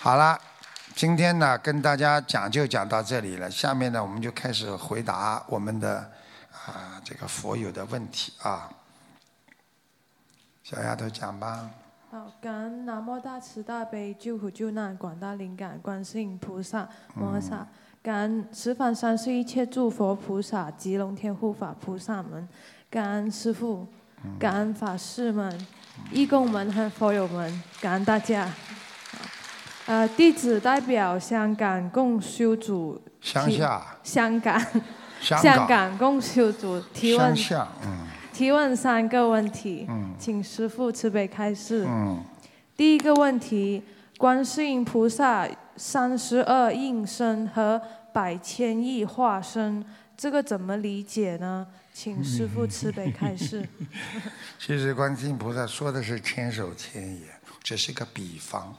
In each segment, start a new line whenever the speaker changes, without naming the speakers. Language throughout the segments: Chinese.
好了，今天呢跟大家讲就讲到这里了。下面呢我们就开始回答我们的啊这个佛友的问题啊。小丫头讲吧。
好，感恩南无大慈大悲救苦救难广大灵感观世音菩萨摩诃萨，感恩十方三世一切诸佛菩萨及龙天护法菩萨们，感恩师父，感恩法师们、义工们和佛友们，感恩大家。呃，弟子代表香港共修组
乡下，
香港
香
香港共修组提问
乡下，嗯
提问三个问题，
嗯
请师父慈悲开示。
嗯，
第一个问题，观世音菩萨三十二应身和百千亿化身，这个怎么理解呢？请师父 慈悲开示。
其实观世音菩萨说的是千手千眼，这是个比方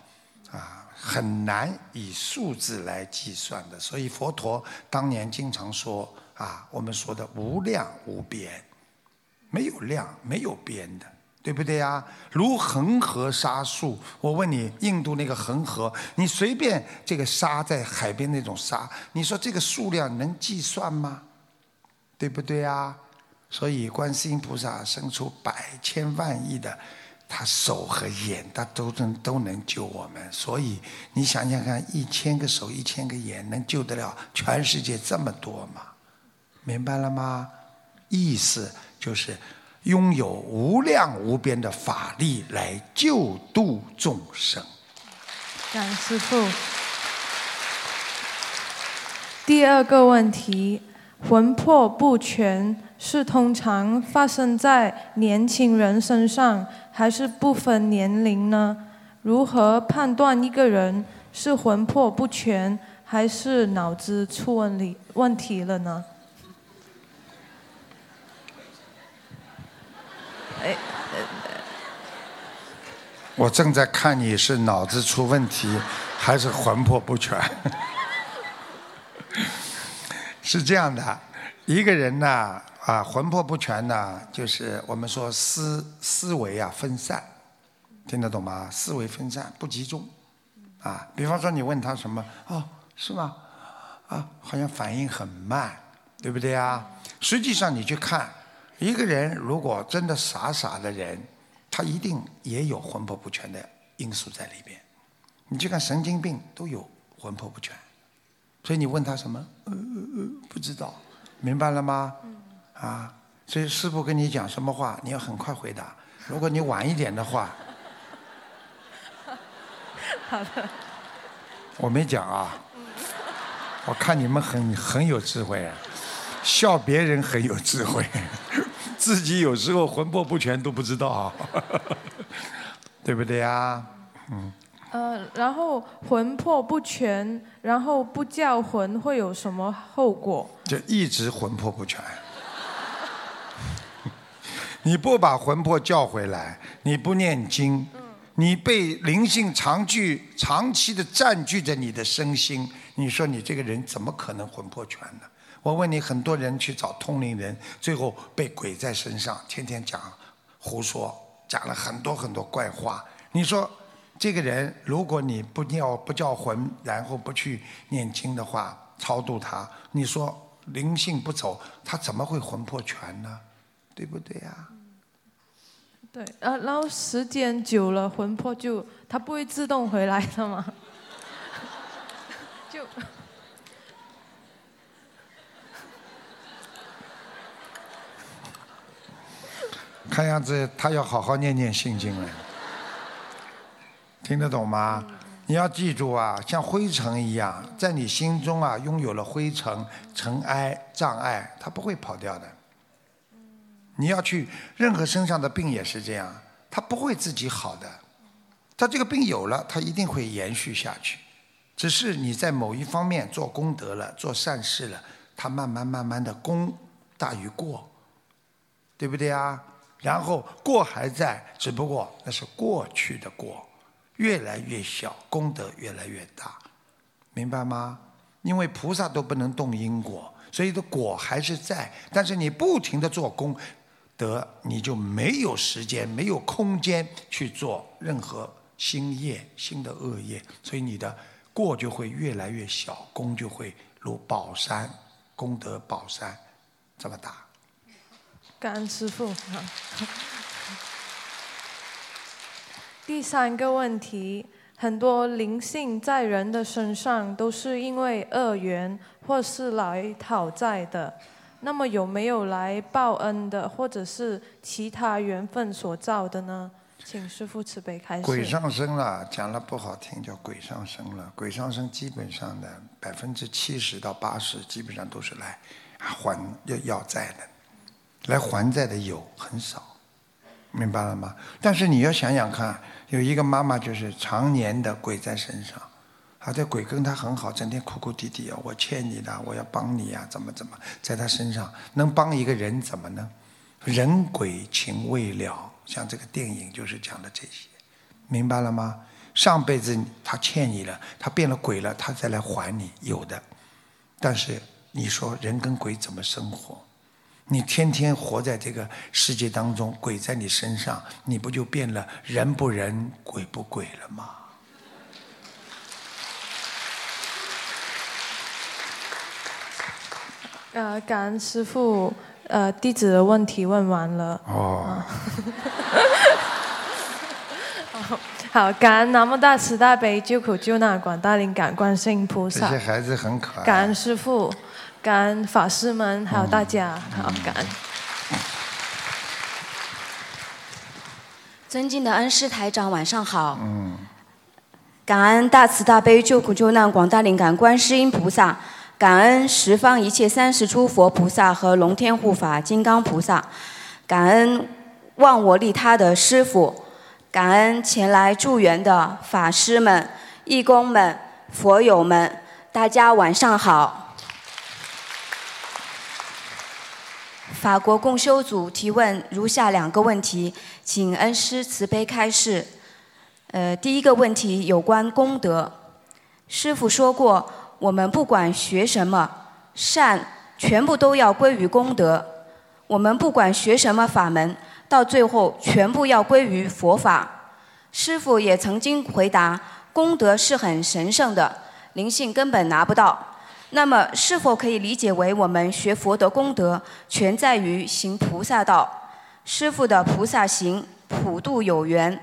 啊，很难以数字来计算的。所以佛陀当年经常说啊，我们说的无量无边，没有量没有边的，对不对呀？如恒河沙数，我问你，印度那个恒河，你随便这个沙在海边那种沙，你说这个数量能计算吗？对不对啊？所以观世音菩萨生出百千万亿的，他手和眼，他都能都能救我们。所以你想想看，一千个手、一千个眼，能救得了全世界这么多吗？明白了吗？意思就是拥有无量无边的法力来救度众生。
感师傅。第二个问题，魂魄不全是通常发生在年轻人身上，还是不分年龄呢？如何判断一个人是魂魄不全，还是脑子出问题问题了呢？哎，
我正在看你是脑子出问题，还是魂魄不全。是这样的，一个人呢，啊，啊魂魄不全呢，就是我们说思思维啊分散，听得懂吗？思维分散不集中，啊，比方说你问他什么，哦，是吗？啊，好像反应很慢，对不对啊？实际上你去看，一个人如果真的傻傻的人，他一定也有魂魄不全的因素在里边。你去看神经病都有魂魄不全，所以你问他什么，呃呃呃，不知道，明白了吗？啊，所以师傅跟你讲什么话，你要很快回答。如果你晚一点的话，
好的。
我没讲啊。我看你们很很有智慧啊，笑别人很有智慧，自己有时候魂魄不全都不知道啊，对不对呀？嗯，
呃，然后魂魄不全，然后不叫魂会有什么后果？
就一直魂魄不全。你不把魂魄叫回来，你不念经，你被灵性长距长期的占据着你的身心，你说你这个人怎么可能魂魄全呢？我问你，很多人去找通灵人，最后被鬼在身上，天天讲胡说，讲了很多很多怪话。你说这个人，如果你不叫不叫魂，然后不去念经的话，超度他，你说灵性不走，他怎么会魂魄全呢？对不对呀、
对，呃，然后时间久了，魂魄就它不会自动回来的嘛？就
看样子他要好好念念心经了，听得懂吗？你要记住啊，像灰尘一样，在你心中啊拥有了灰尘、尘埃、障碍，它不会跑掉的。你要去任何身上的病也是这样，它不会自己好的。它这个病有了，它一定会延续下去。只是你在某一方面做功德了、做善事了，它慢慢慢慢的功大于过，对不对啊？然后过还在，只不过那是过去的过，越来越小，功德越来越大，明白吗？因为菩萨都不能动因果，所以的果还是在，但是你不停的做功得，你就没有时间、没有空间去做任何新业、新的恶业，所以你的过就会越来越小，功就会如宝山功德宝山这么大。
感恩师傅。第三个问题，很多灵性在人的身上都是因为恶缘或是来讨债的。那么有没有来报恩的，或者是其他缘分所造的呢？请师父慈悲开示。
鬼上身了，讲了不好听，叫鬼上身了。鬼上身基本上的百分之七十到八十，基本上都是来还要要债的，来还债的有很少，明白了吗？但是你要想想看，有一个妈妈就是常年的鬼在身上。他的鬼跟他很好，整天哭哭啼啼啊！我欠你的，我要帮你呀，怎么怎么，在他身上能帮一个人怎么呢？人鬼情未了，像这个电影就是讲的这些，明白了吗？上辈子他欠你了，他变了鬼了，他再来还你，有的。但是你说人跟鬼怎么生活？你天天活在这个世界当中，鬼在你身上，你不就变了人不人，鬼不鬼了吗？
呃，感恩师傅，呃，弟子的问题问完了。
哦。
好，感恩南无大慈大悲救苦救难广大灵感观世音菩萨。
这些孩子很可爱。
感恩师傅，感恩法师们，还有大家，好，感恩。
尊敬的恩师台长，晚上好。嗯。感恩大慈大悲救苦救难广大灵感观世音菩萨。感恩十方一切三十诸佛菩萨和龙天护法金刚菩萨，感恩忘我利他的师傅，感恩前来助缘的法师们、义工们、佛友们，大家晚上好。法国共修组提问如下两个问题，请恩师慈悲开示。呃，第一个问题有关功德，师傅说过。我们不管学什么善，全部都要归于功德；我们不管学什么法门，到最后全部要归于佛法。师父也曾经回答：功德是很神圣的，灵性根本拿不到。那么，是否可以理解为我们学佛的功德全在于行菩萨道？师父的菩萨行，普度有缘，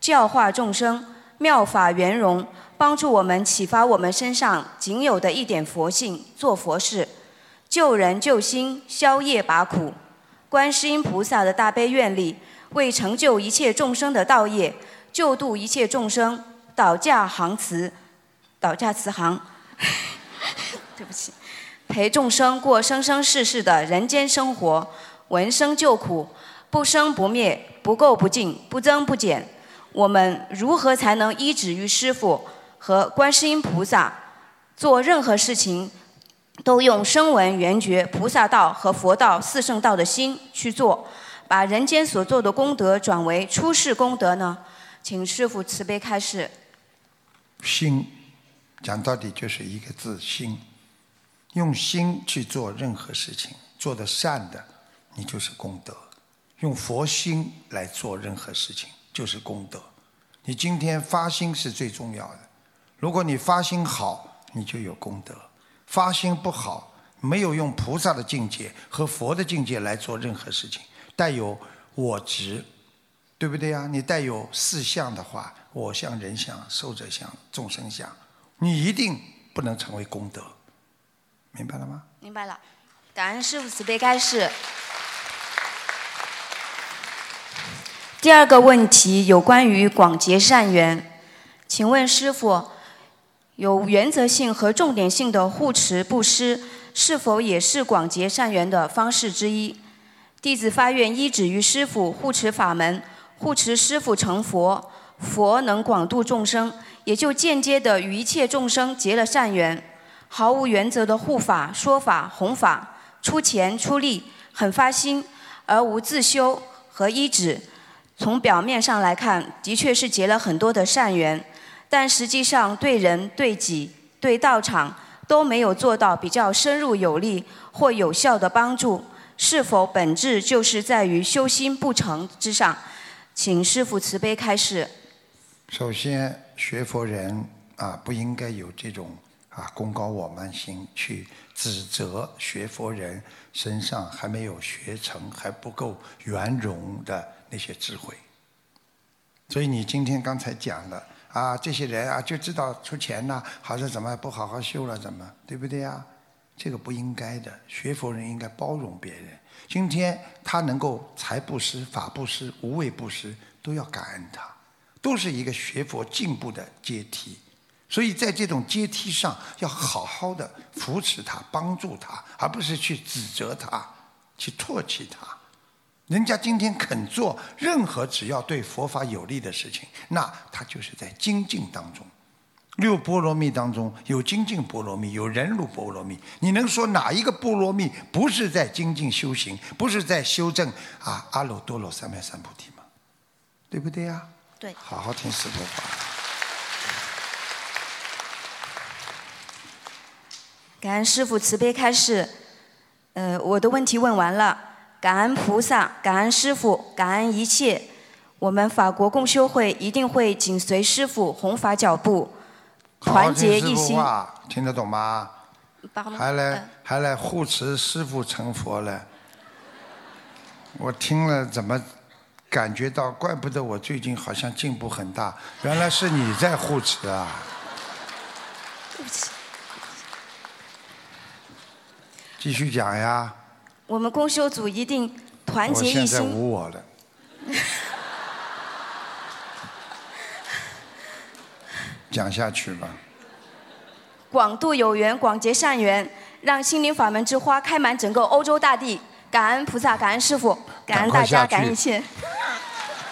教化众生，妙法圆融。帮助我们启发我们身上仅有的一点佛性，做佛事，救人救心，消业拔苦。观世音菩萨的大悲愿力，为成就一切众生的道业，救度一切众生，导驾航慈，导驾慈航。对不起，陪众生过生生世世的人间生活，闻声救苦，不生不灭，不垢不净，不增不减。我们如何才能依止于师父？和观世音菩萨做任何事情，都用声闻缘觉菩萨道和佛道四圣道的心去做，把人间所做的功德转为出世功德呢？请师父慈悲开示。
心，讲到底就是一个字心，用心去做任何事情，做的善的，你就是功德；用佛心来做任何事情，就是功德。你今天发心是最重要的。如果你发心好，你就有功德；发心不好，没有用菩萨的境界和佛的境界来做任何事情，带有我执，对不对呀？你带有四相的话，我相、人相、寿者相、众生相，你一定不能成为功德，明白了吗？
明白了，感恩师父慈悲开示。第二个问题有关于广结善缘，请问师父。有原则性和重点性的护持布施，是否也是广结善缘的方式之一？弟子发愿依止于师父护持法门，护持师父成佛，佛能广度众生，也就间接的与一切众生结了善缘。毫无原则的护法、说法、弘法，出钱出力，很发心，而无自修和依止。从表面上来看，的确是结了很多的善缘。但实际上，对人、对己、对道场都没有做到比较深入有力或有效的帮助，是否本质就是在于修心不成之上？请师父慈悲开示。
首先，学佛人啊，不应该有这种啊功高我慢心，去指责学佛人身上还没有学成、还不够圆融的那些智慧。所以你今天刚才讲的啊，这些人啊就知道出钱呐，好像怎么不好好修了，怎么对不对呀？这个不应该的，学佛人应该包容别人。今天他能够财布施、法布施、无畏布施，都要感恩他，都是一个学佛进步的阶梯。所以在这种阶梯上，要好好的扶持他、帮助他，而不是去指责他、去唾弃他。人家今天肯做任何只要对佛法有利的事情，那他就是在精进当中。六波罗蜜当中有精进波罗蜜，有忍辱波罗蜜。你能说哪一个波罗蜜不是在精进修行，不是在修正啊阿耨多罗三藐三菩提吗？对不对呀？
对。
好好听师父话。
感恩师父慈悲开示。呃，我的问题问完了。感恩菩萨，感恩师父，感恩一切。我们法国共修会一定会紧随师父弘法脚步，团结一心。
听得懂吗？还来还来护持师父成佛了。我听了怎么感觉到？怪不得我最近好像进步很大，原来是你在护持啊。
对不起。
继续讲呀。
我们公修组一定团结一心。我
现在无我了。讲下去吧。
广度有缘，广结善缘，让心灵法门之花开满整个欧洲大地。感恩菩萨，感恩师傅，感恩大家，感恩一切。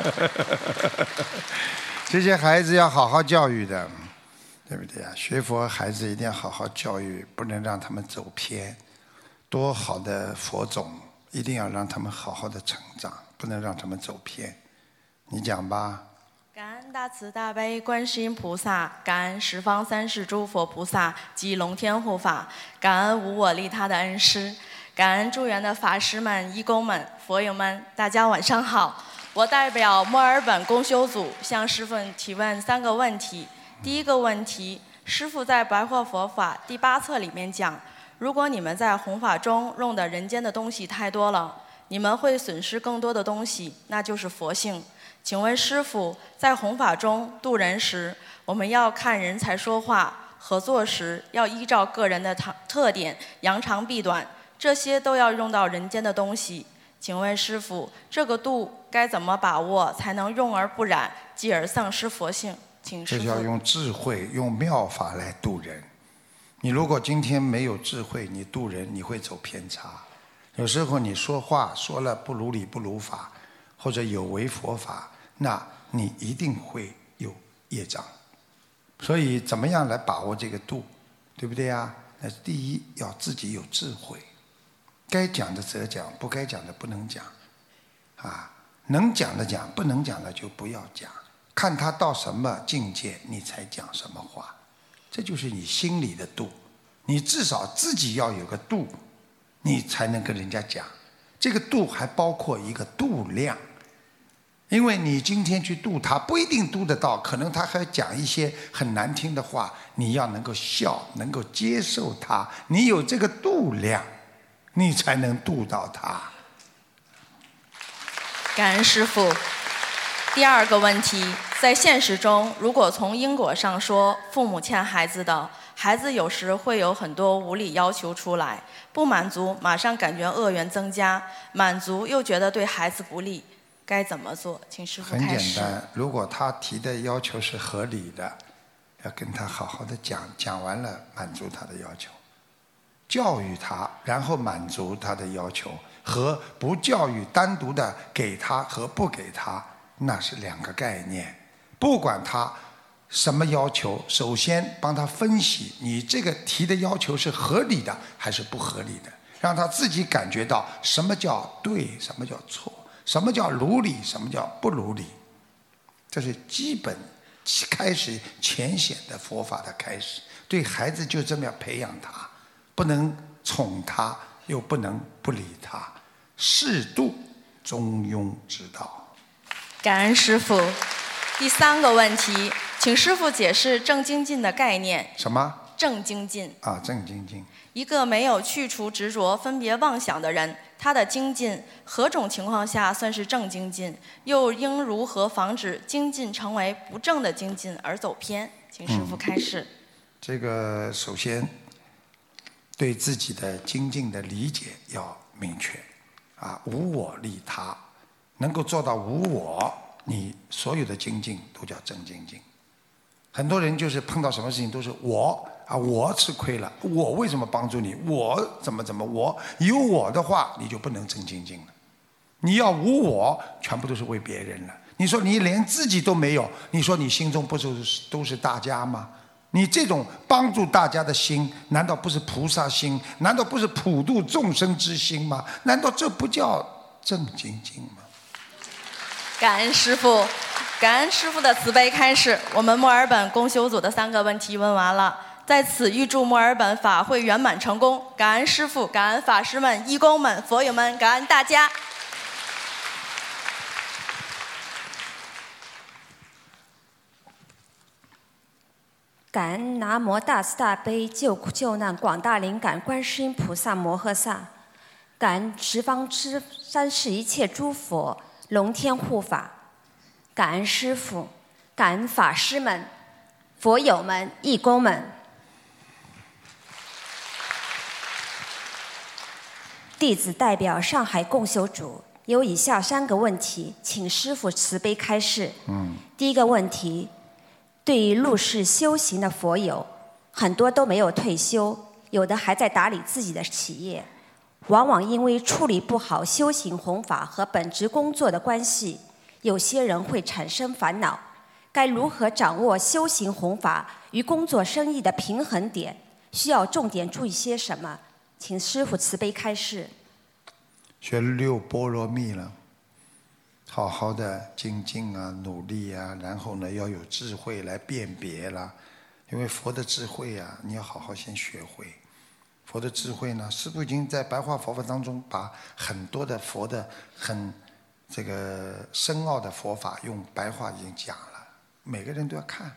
这些孩子要好好教育的，对不对啊？学佛孩子一定要好好教育，不能让他们走偏。多好的佛种，一定要让他们好好的成长，不能让他们走偏。你讲吧。
感恩大慈大悲观世音菩萨，感恩十方三世诸佛菩萨及龙天护法，感恩无我利他的恩师，感恩助缘的法师们、义工们、佛友们，大家晚上好。我代表墨尔本公修组向师父提问三个问题。第一个问题，师父在《白话佛法》第八册里面讲。如果你们在弘法中用的人间的东西太多了，你们会损失更多的东西，那就是佛性。请问师傅，在弘法中度人时，我们要看人才说话；合作时要依照个人的特特点扬长避短，这些都要用到人间的东西。请问师傅，这个度该怎么把握，才能用而不染，继而丧失佛性？请师
傅。这要用智慧、用妙法来度人。你如果今天没有智慧，你渡人你会走偏差。有时候你说话说了不如理不如法，或者有违佛法，那你一定会有业障。所以怎么样来把握这个度，对不对呀？那第一要自己有智慧，该讲的则讲，不该讲的不能讲。啊，能讲的讲，不能讲的就不要讲。看他到什么境界，你才讲什么话。这就是你心里的度，你至少自己要有个度，你才能跟人家讲。这个度还包括一个度量，因为你今天去度他，不一定度得到，可能他还讲一些很难听的话，你要能够笑，能够接受他，你有这个度量，你才能度到他。
感恩师傅。第二个问题。在现实中，如果从因果上说，父母欠孩子的，孩子有时会有很多无理要求出来，不满足马上感觉恶缘增加，满足又觉得对孩子不利，该怎么做？请师傅。
很简单，如果他提的要求是合理的，要跟他好好的讲，讲完了满足他的要求，教育他，然后满足他的要求，和不教育单独的给他和不给他，那是两个概念。不管他什么要求，首先帮他分析，你这个提的要求是合理的还是不合理的，让他自己感觉到什么叫对，什么叫错，什么叫如理，什么叫不如理，这是基本开始浅显的佛法的开始。对孩子就这么样培养他，不能宠他，又不能不理他，适度中庸之道。
感恩师傅。
第三个问题，请师傅解释正精进的概念。
什么？
正精进。
啊，正精进。
一个没有去除执着、分别妄想的人，他的精进何种情况下算是正精进？又应如何防止精进成为不正的精进而走偏？请师傅开示。
这个首先对自己的精进的理解要明确，啊，无我利他，能够做到无我，你所有的精进都叫正精进。很多人就是碰到什么事情都是我。啊，我吃亏了，我为什么帮助你？我怎么怎么？我有我的话，你就不能正精进了。你要无我，全部都是为别人了。你说你连自己都没有，你说你心中不是都是大家吗？你这种帮助大家的心，难道不是菩萨心？难道不是普度众生之心吗？难道这不叫正精进吗？
感恩师傅，感恩师傅的慈悲开示。我们墨尔本公修组的三个问题问完了。在此预祝墨尔本法会圆满成功，感恩师傅，感恩法师们、义工们、佛友们，感恩大家。
感恩南无大慈大悲救苦救难广大灵感观世音菩萨摩诃萨，感恩十方之三世一切诸佛龙天护法，感恩师父，感恩法师们、佛友们、义工们。弟子代表上海共修组有以下三个问题，请师傅慈悲开示。
嗯。
第一个问题，对于入世修行的佛友，很多都没有退休，有的还在打理自己的企业，往往因为处理不好修行弘法和本职工作的关系，有些人会产生烦恼。该如何掌握修行弘法与工作生意的平衡点？需要重点注意些什么？请师傅慈悲开示。
学六波罗蜜了，好好的精进啊，努力啊，然后呢，要有智慧来辨别了。因为佛的智慧啊，你要好好先学会。佛的智慧呢，师父已经在白话佛法当中把很多的佛的很这个深奥的佛法用白话已经讲了，每个人都要看。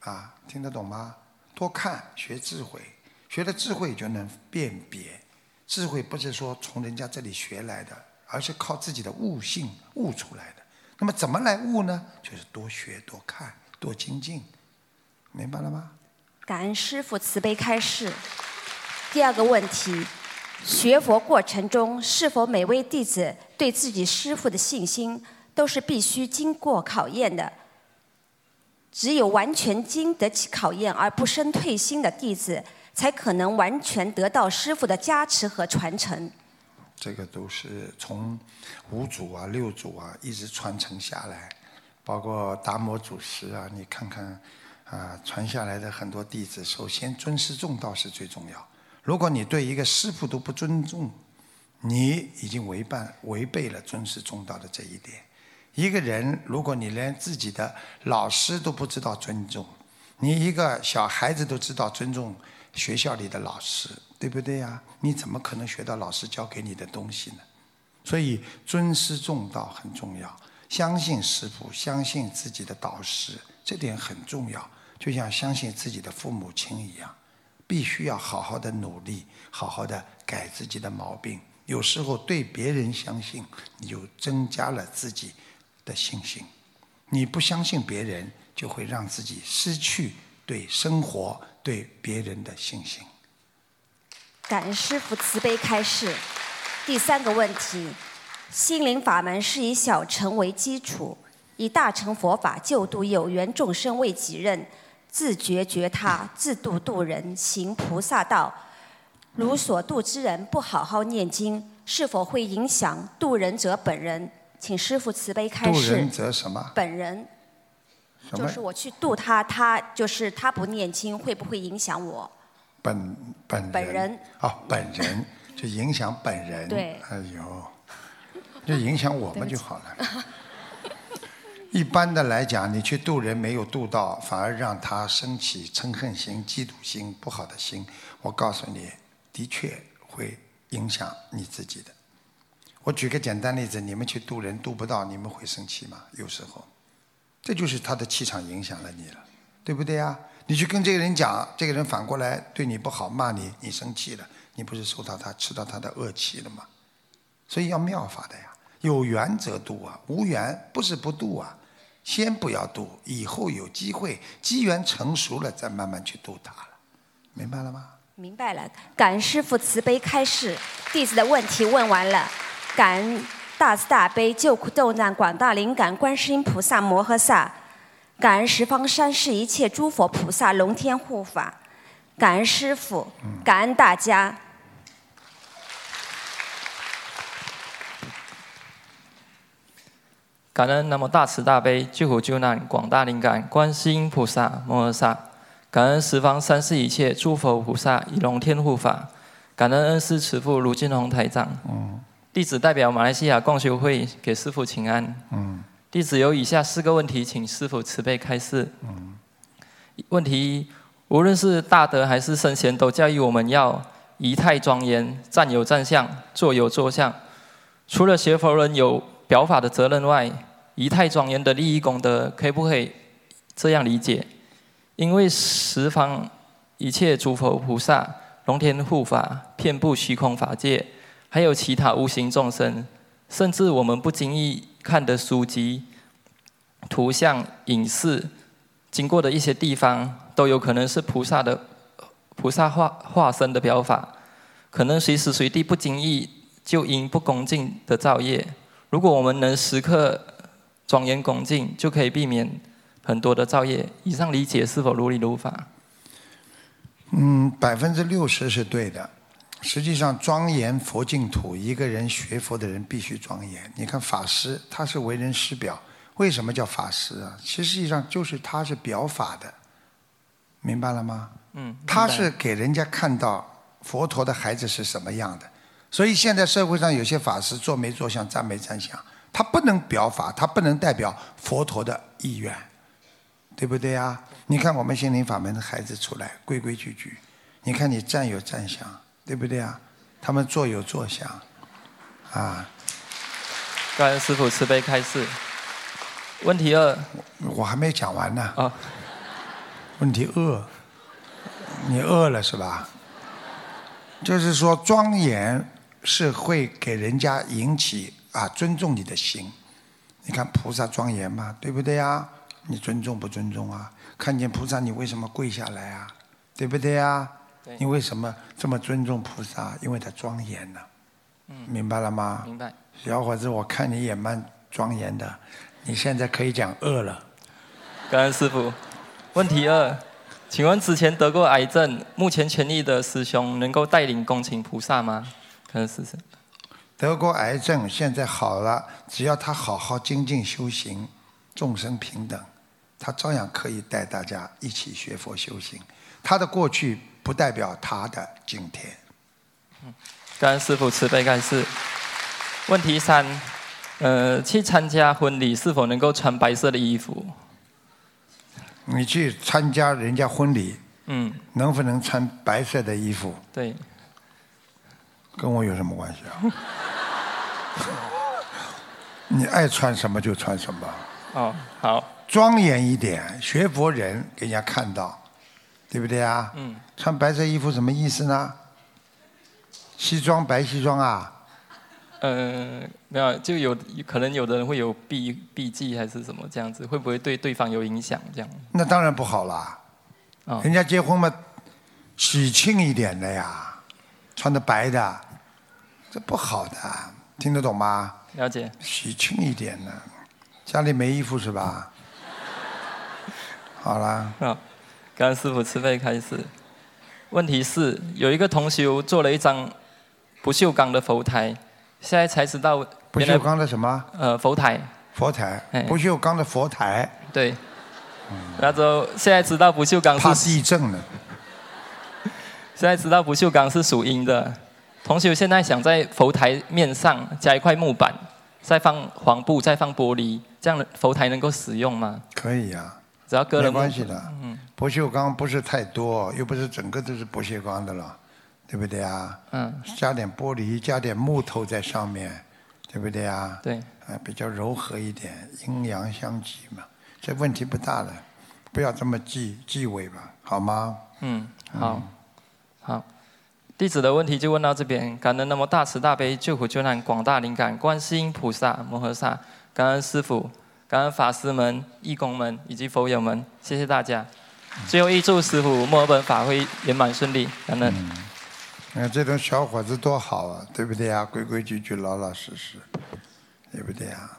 啊，听得懂吗？多看，学智慧。学了智慧就能辨别，智慧不是说从人家这里学来的，而是靠自己的悟性悟出来的。那么怎么来悟呢？就是多学、多看、多精进，明白了吗？
感恩师父慈悲开示。第二个问题，学佛过程中是否每位弟子对自己师父的信心都是必须经过考验的？只有完全经得起考验而不生退心的弟子。才可能完全得到师傅的加持和传承。
这个都是从五祖啊、六祖啊一直传承下来，包括达摩祖师啊，你看看啊，传下来的很多弟子，首先尊师重道是最重要。如果你对一个师傅都不尊重，你已经违背违背了尊师重道的这一点。一个人，如果你连自己的老师都不知道尊重，你一个小孩子都知道尊重。学校里的老师，对不对呀？你怎么可能学到老师教给你的东西呢？所以尊师重道很重要，相信师傅，相信自己的导师，这点很重要。就像相信自己的父母亲一样，必须要好好的努力，好好的改自己的毛病。有时候对别人相信，你就增加了自己的信心；你不相信别人，就会让自己失去对生活。对别人的信心。
感恩师父慈悲开示。第三个问题：心灵法门是以小乘为基础，以大乘佛法救度有缘众生为己任，自觉觉他，自度度人，行菩萨道。如所度之人不好好念经，是否会影响度人者本人？请师父慈悲开示。
度人者什么？
本人。就是我去度他，他就是他不念经，会不会影响我？
本本
本人
啊，本人 就影响本人。
对，
哎呦，就影响我们就好了。一般的来讲，你去度人没有度到，反而让他升起嗔恨心、嫉妒心、不好的心。我告诉你，的确会影响你自己的。我举个简单例子，你们去度人度不到，你们会生气吗？有时候。这就是他的气场影响了你了，对不对呀？你去跟这个人讲，这个人反过来对你不好，骂你，你生气了，你不是受到他吃到他的恶气了吗？所以要妙法的呀，有缘则度啊，无缘不是不度啊，先不要度，以后有机会，机缘成熟了再慢慢去度他了，明白了吗？
明白了，感恩师父慈悲开示，弟子的问题问完了，感恩大慈大悲救苦救难广大灵感观世音菩萨摩诃萨，感恩十方三世一切诸佛菩萨龙天护法，感恩师父，感恩大家。
感恩南无大慈大悲救苦救难广大灵感观世音菩萨摩诃萨，感恩十方三世一切诸佛菩萨以龙天护法，感恩恩师慈父卢金红台长。弟子代表马来西亚共修会给师父请安。弟子有以下四个问题，请师父慈悲开示。问题一：无论是大德还是圣贤，都教育我们要仪态庄严，站有站相，坐有坐相。除了学佛人有表法的责任外，仪态庄严的利益功德，可不可以这样理解？因为十方一切诸佛菩萨、龙天护法遍布虚空法界，还有其他无形众生，甚至我们不经意看的书籍、图像、影视，经过的一些地方，都有可能是菩萨的菩萨化化身的表法，可能随时随地不经意就因不恭敬的造业。如果我们能时刻庄严恭敬，就可以避免很多的造业。以上理解是否如理如法？
嗯，百分之六十是对的。实际上，庄严佛净土，一个人学佛的人必须庄严。你看法师，他是为人师表，为什么叫法师啊？其实际上就是他是表法的，明白了吗？
嗯，
他是给人家看到佛陀的孩子是什么样的。所以现在社会上有些法师坐没坐相，站没站相，他不能表法，他不能代表佛陀的意愿，对不对啊？你看我们心灵法门的孩子出来规规矩矩，你看你站有站相，对不对啊？他们坐有坐相，啊，
感恩师傅慈悲开示。问题二
我还没讲完呢。
啊，
问题二，你饿了是吧？就是说庄严是会给人家引起啊尊重你的心。你看菩萨庄严嘛，对不对呀？你尊重不尊重啊？看见菩萨你为什么跪下来啊？对不对呀？
对
你为什么这么尊重菩萨？因为他庄严呢、嗯明白了吗？
明白。
小伙子，我看你也蛮庄严的，你现在可以讲饿了。
感恩师傅。问题二，请问之前得过癌症、目前痊愈的师兄，能够带领恭请菩萨吗？感恩师父。
得过癌症，现在好了，只要他好好精进修行，众生平等，他照样可以带大家一起学佛修行。他的过去不代表他的今天。
感恩师父慈悲开示。问题三，呃，去参加婚礼是否能够穿白色的衣服？
你去参加人家婚礼，
嗯，
能不能穿白色的衣服，
对，
跟我有什么关系啊？你爱穿什么就穿什么。
哦，好，
庄严一点，学佛人给人家看到，对不对啊？
嗯，
穿白色衣服什么意思呢？西装白西装啊？
呃，没有，就有可能有的人会有避避忌还是什么这样子，会不会对对方有影响？这样，
那当然不好啦。
哦
人家结婚嘛，喜庆一点的呀，穿的白的，这不好的，听得懂吗？
了解。
喜庆一点呢，家里没衣服是吧？好啦，
啊，感恩师傅慈悲开始。问题是，有一个同修做了一张不锈钢的佛台，现在才知道
不锈钢的什么
呃佛台，
佛台
哎？
不锈钢的佛台，
对。然后现在知道不锈钢
怕
是
地震了。
现在知道不锈钢是属阴的。同学现在想在佛台面上加一块木板，再放黄布，再放玻璃，这样的佛台能够使用吗？
可以呀、
只要割
没
了木
关系的。
嗯
不锈钢不是太多，又不是整个都是不锈钢的了，对不对啊？
嗯，
加点玻璃，加点木头在上面，对不对啊？
对，
啊，比较柔和一点，阴阳相济嘛。这问题不大的，不要这么忌忌讳吧，好吗？
嗯，好，好。弟子的问题就问到这边，感恩那么大慈大悲救苦救难广大灵感观世音菩萨摩诃萨，感恩师父，感恩法师们、义工们以及佛友们，谢谢大家。最后预祝师傅墨尔本法会圆满顺利，感恩。
你看这种小伙子多好啊，对不对啊？规规矩矩、老老实实，对不对啊？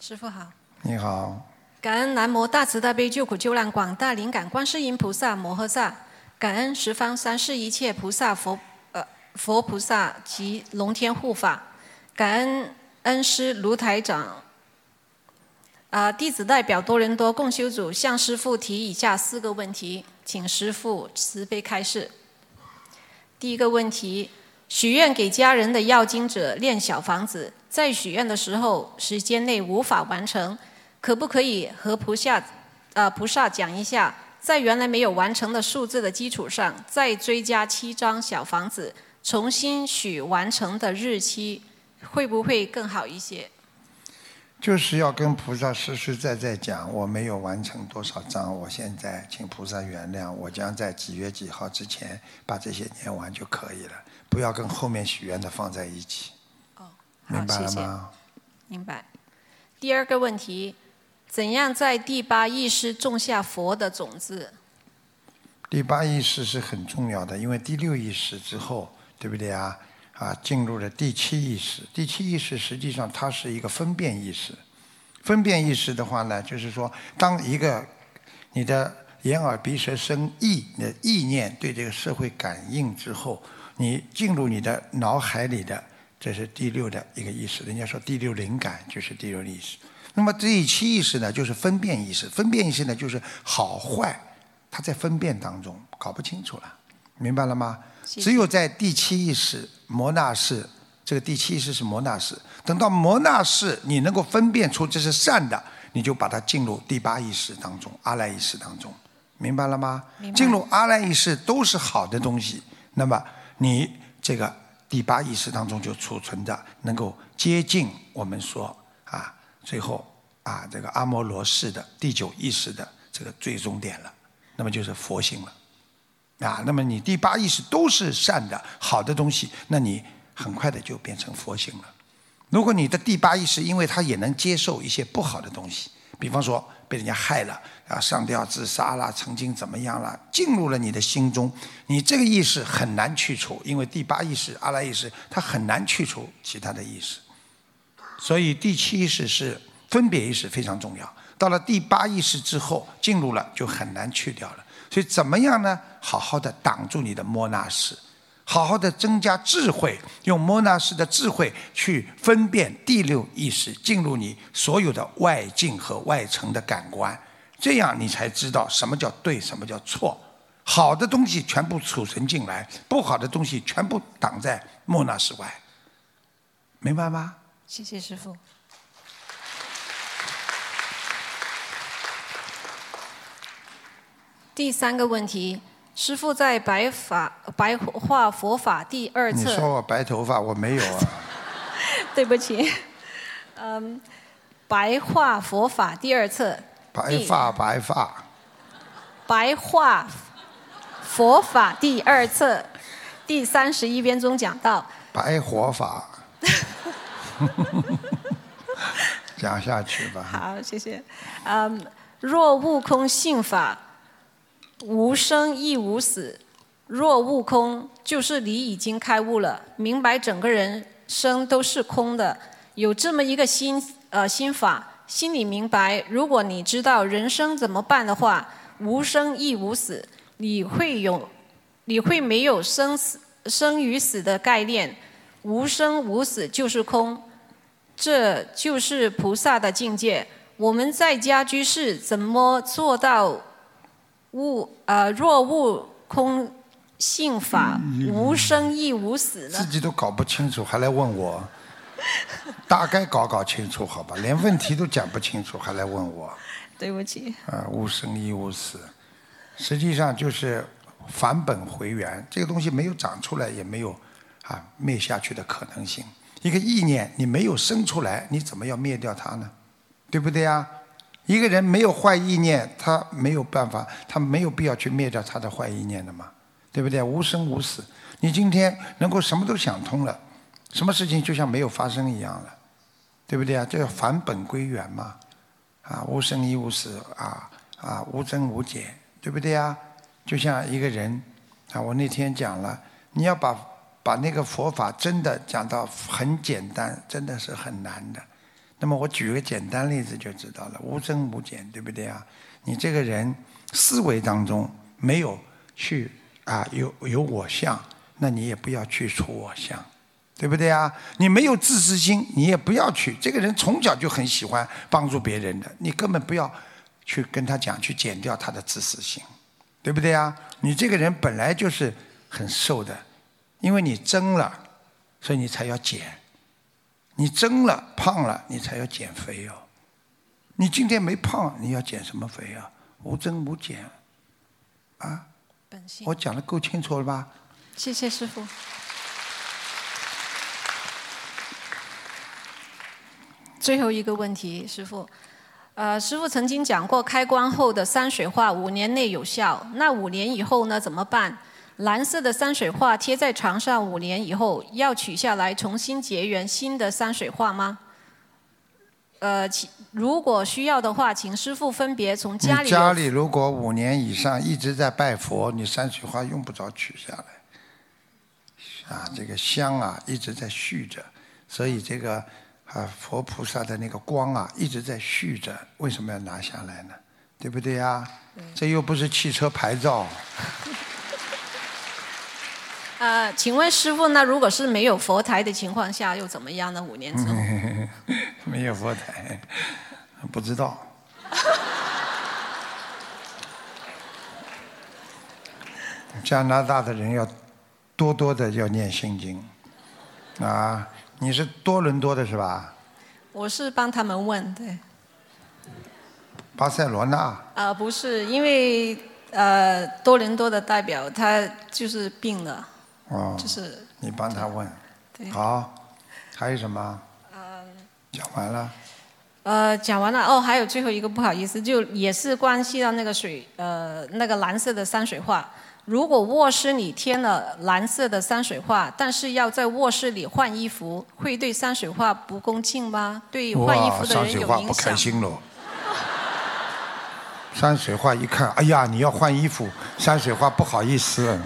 师傅好。
你好。
感恩南无大慈大悲救苦救难广大灵感观世音菩萨摩诃萨，感恩十方三世一切菩萨佛呃佛菩萨及龙天护法，感恩恩师卢台长。啊，弟子代表多伦多共修组向师父提以下四个问题，请师父慈悲开示。第一个问题：许愿给家人的要经者练小房子，在许愿的时候时间内无法完成，可不可以和菩萨啊菩萨讲一下，在原来没有完成的数字的基础上，再追加七张小房子，重新许完成的日期，会不会更好一些？
就是要跟菩萨实实在在讲，我没有完成多少章，我现在请菩萨原谅，我将在几月几号之前把这些念完就可以了，不要跟后面许愿的放在一起。
哦，
明白了
吗？明白。第二个问题，怎样在第八意识种下佛的种子？
第八意识是很重要的，因为第六意识之后，对不对啊？啊，进入了第七意识。第七意识实际上它是一个分辨意识。分辨意识的话呢，就是说，当一个你的眼耳鼻舌身意的意念对这个社会感应之后，你进入你的脑海里的，这是第六的一个意识。人家说第六灵感就是第六意识。那么第七意识呢，就是分辨意识。分辨意识呢，就是好坏，它在分辨当中搞不清楚了，明白了吗？只有在第七意识摩纳式，这个第七意识是摩纳式。等到摩纳式，你能够分辨出这是善的，你就把它进入第八意识当中，阿赖意识当中，明白了吗？进入阿赖意识都是好的东西，那么你这个第八意识当中就储存着能够接近我们说啊，最后啊这个阿摩罗式的第九意识的这个最终点了，那么就是佛性了。啊，那么你第八意识都是善的、好的东西，那你很快的就变成佛性了。如果你的第八意识，因为它也能接受一些不好的东西，比方说被人家害了，啊，上吊自杀了，曾经怎么样了，进入了你的心中，你这个意识很难去除，因为第八意识、阿赖意识它很难去除其他的意识。所以第七意识是分别意识非常重要，到了第八意识之后，进入了就很难去掉了。所以怎么样呢？好好的挡住你的莫那式，好好的增加智慧，用莫那式的智慧去分辨第六意识进入你所有的外境和外层的感官，这样你才知道什么叫对，什么叫错。好的东西全部储存进来，不好的东西全部挡在莫那式外，明白吗？
谢谢师傅。第三个问题，师父在白法白话佛法第二册。
你说我白头发，我没有啊。
对不起，嗯，白话佛法第二册。
白发白发。
白话佛法第二册第三十一篇中讲到。
白活法。讲下去吧。
好，谢谢。嗯，若悟空信法。无生亦无死，若悟空，就是你已经开悟了，明白整个人生都是空的，有这么一个心呃心法，心里明白，如果你知道人生怎么办的话，无生亦无死，你会有，你会没有生死生与死的概念，无生无死就是空，这就是菩萨的境界。我们在家居士怎么做到？悟啊，若悟空性法，无生亦无死呢？
自己都搞不清楚，还来问我？大概搞搞清楚好吧，连问题都讲不清楚，还来问我？
对不起。
啊，无生亦无死，实际上就是返本回原，这个东西没有长出来，也没有啊灭下去的可能性。一个意念你没有生出来，你怎么要灭掉它呢？对不对呀？一个人没有坏意念，他没有办法，他没有必要去灭掉他的坏意念的嘛，对不对？无生无死，你今天能够什么都想通了，什么事情就像没有发生一样了，对不对啊？这叫返本归元嘛，啊，无生亦无死啊啊，无增无减，对不对啊？就像一个人啊，我那天讲了，你要把把那个佛法真的讲到很简单，真的是很难的。那么我举个简单例子就知道了，无增无减，对不对啊？你这个人思维当中没有去啊有有我相，那你也不要去除我相，对不对啊？你没有自私心，你也不要去。这个人从小就很喜欢帮助别人的，你根本不要去跟他讲去减掉他的自私心，对不对啊？你这个人本来就是很瘦的，因为你增了，所以你才要减。你增了胖了，你才要减肥哦。你今天没胖，你要减什么肥啊？无增无减，啊？我讲的够清楚了吧？
谢谢师傅。最后一个问题，师傅，呃，师傅曾经讲过，开光后的山水画五年内有效，那五年以后呢？怎么办？蓝色的山水画贴在墙上五年以后要取下来重新结缘新的山水画吗？呃，如果需要的话，请师傅分别从家里。
家里如果五年以上一直在拜佛，你山水画用不着取下来。啊，这个香啊一直在续着，所以这个啊佛菩萨的那个光啊一直在续着，为什么要拿下来呢？对不对呀？这又不是汽车牌照。
呃，请问师傅，那如果是没有佛台的情况下，又怎么样呢？五年之后，
没有佛台，不知道。加拿大的人要多多的要念心经啊！你是多伦多的是吧？
我是帮他们问，对。
巴塞罗那？
呃，不是，因为呃，多伦多的代表他就是病了。
哦，
就是
你帮他问，
对，
好，还有什么？
嗯，
讲完了。
呃，讲完了哦，还有最后一个不好意思，就也是关系到那个水，呃，那个蓝色的山水画。如果卧室里添了蓝色的山水画，但是要在卧室里换衣服，会对山水画不恭敬吗？对换衣服的人有影响。
山水画不开心喽。山水画一看，哎呀，你要换衣服，山水画不好意思。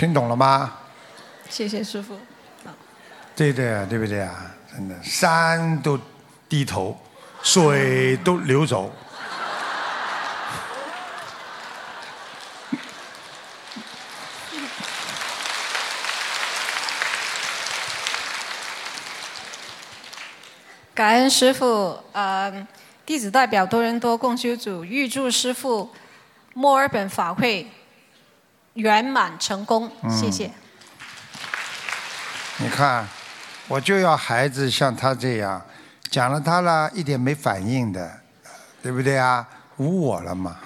听懂了吗？
谢谢师傅。
对的，对不对啊？真的，山都低头，水都流走。
感恩师傅，呃，弟子代表多伦多共修组预祝师傅墨尔本法会。圆满成功，谢谢。
你看，我就要孩子像他这样，讲了他了一点没反应的，对不对啊？无我了嘛。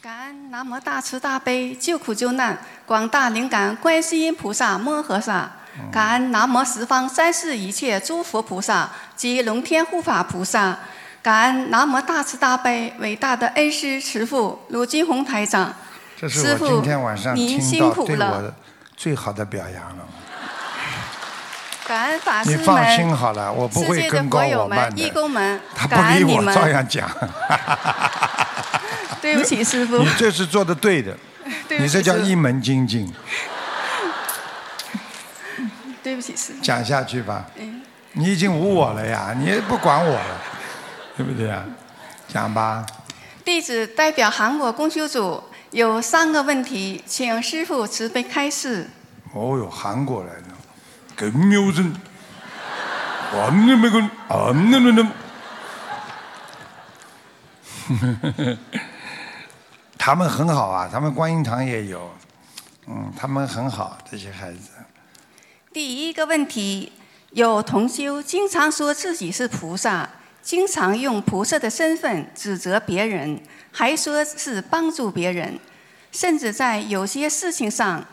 感恩南无大慈大悲救苦救难广大灵感观世音菩萨摩诃萨，感恩南无十方三世一切诸佛菩萨及龙天护法菩萨。感恩南无大慈大悲伟大的恩师慈父卢金红台长，
师傅，今天晚上听到对我最好的表扬了。
感恩法师们，
你放心好了，我不会跟高我慢
的。义工们，
他不理我，照样讲。
对不起，师傅。
你这是做的对的，你这叫一门精进。
对不起，师傅。
讲下去吧。你已经无我了呀，你不管我了。对不对啊？讲吧。
弟子代表韩国公修组有三个问题，请师傅慈悲开示。
哦哟，韩国来的，更牛人。他们很好啊，他们观音堂也有，嗯，他们很好，这些孩子。
第一个问题，有同修经常说自己是菩萨。经常用菩萨的身份指责别人，还说是帮助别人，甚至在有些事情上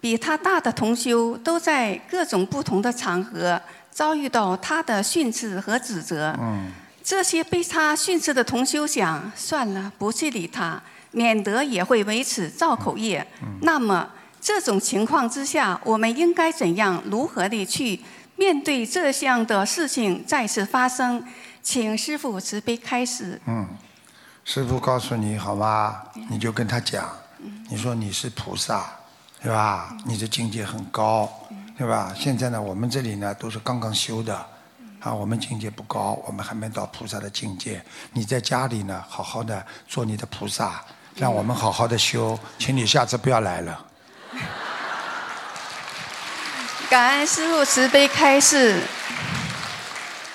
比他大的同修都在各种不同的场合遭遇到他的训斥和指责。
嗯，
这些被他训斥的同修想，算了，不去理他，免得也会为此造口业。那么这种情况之下，我们应该怎样如何的去面对这样的事情再次发生？请师傅慈悲开始。
嗯，师傅告诉你好吗？你就跟他讲，你说你是菩萨，对吧？你的境界很高，对吧？现在呢，我们这里呢都是刚刚修的，啊，我们境界不高，我们还没到菩萨的境界。你在家里呢，好好的做你的菩萨，让我们好好的修，请你下次不要来了。
感恩师傅慈悲开示。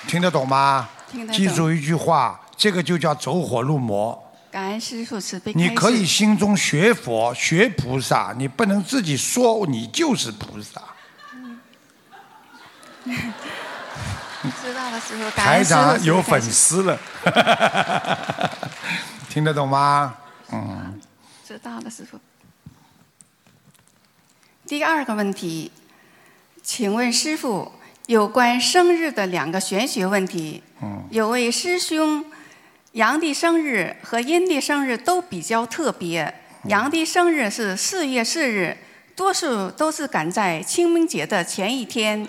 听得懂吗？
听得懂
记住一句话，这个就叫走火入魔。
感恩师父慈悲。
你可以心中学佛、学菩萨，你不能自己说你就是菩萨。
知道了，师傅。感
台
恩师父
长有粉丝了，听得懂吗？嗯，
知道了，师傅。第二个问题，请问师傅，有关生日的两个玄学问题。
嗯
有位师兄，阳历生日和阴历生日都比较特别。阳历生日是四月四日，多数都是赶在清明节的前一天。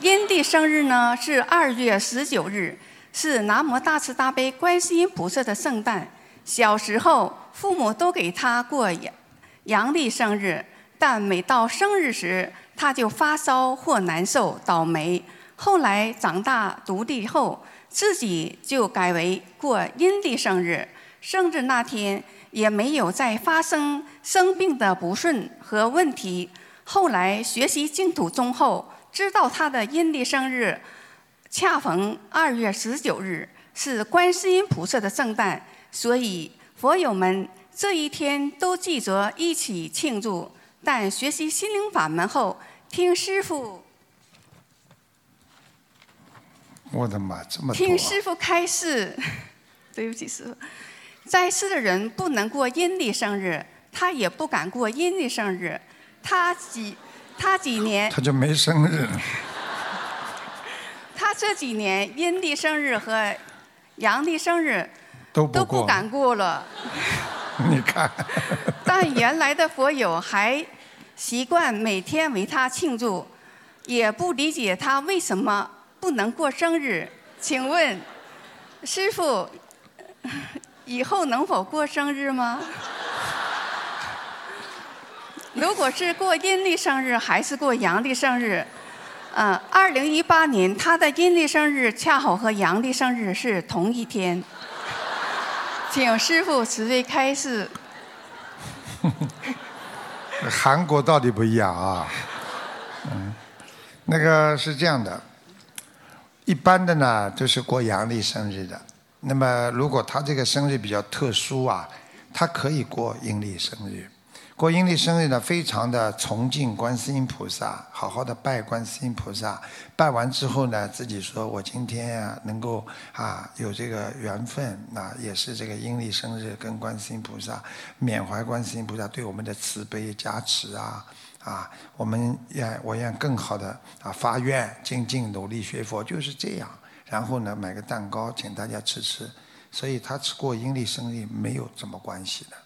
阴历生日呢是二月十九日，是南无大慈大悲观世音菩萨的圣诞。小时候，父母都给他过阳阳历生日，但每到生日时，他就发烧或难受、倒霉。后来长大独立后，自己就改为过阴历生日。生日那天也没有再发生生病的不顺和问题。后来学习净土宗后，知道他的阴历生日恰逢二月十九日，是观世音菩萨的圣诞，所以佛友们这一天都记着一起庆祝。但学习心灵法门后，听师傅
我的妈，这么多
听！师傅开示，对不起师傅，在世的人不能过阴历生日，他也不敢过阴历生日。他几他几年
他就没生日，
他这几年阴历生日和阳历生日
都不。
都不敢过了。
你看，
但原来的佛友还习惯每天为他庆祝，也不理解他为什么不能过生日。请问，师傅 以后能否过生日吗？如果是过阴历生日还是过阳历生日？嗯，二零一八年他的阴历生日恰好和阳历生日是同一天，请师傅慈悲开示。
韩国到底不一样啊？嗯，那个是这样的，一般的呢都是过阳历生日的。那么如果他这个生日比较特殊啊，他可以过阴历生日。过阴历生日呢，非常的崇敬观世音菩萨，好好的拜观世音菩萨。拜完之后呢，自己说我今天啊、能够啊有这个缘分，那、也是这个阴历生日，跟观世音菩萨缅怀观世音菩萨对我们的慈悲加持啊啊，我们愿我愿更好的啊发愿精进努力学佛，就是这样。然后呢，买个蛋糕请大家吃吃，所以他吃过阴历生日没有什么关系的。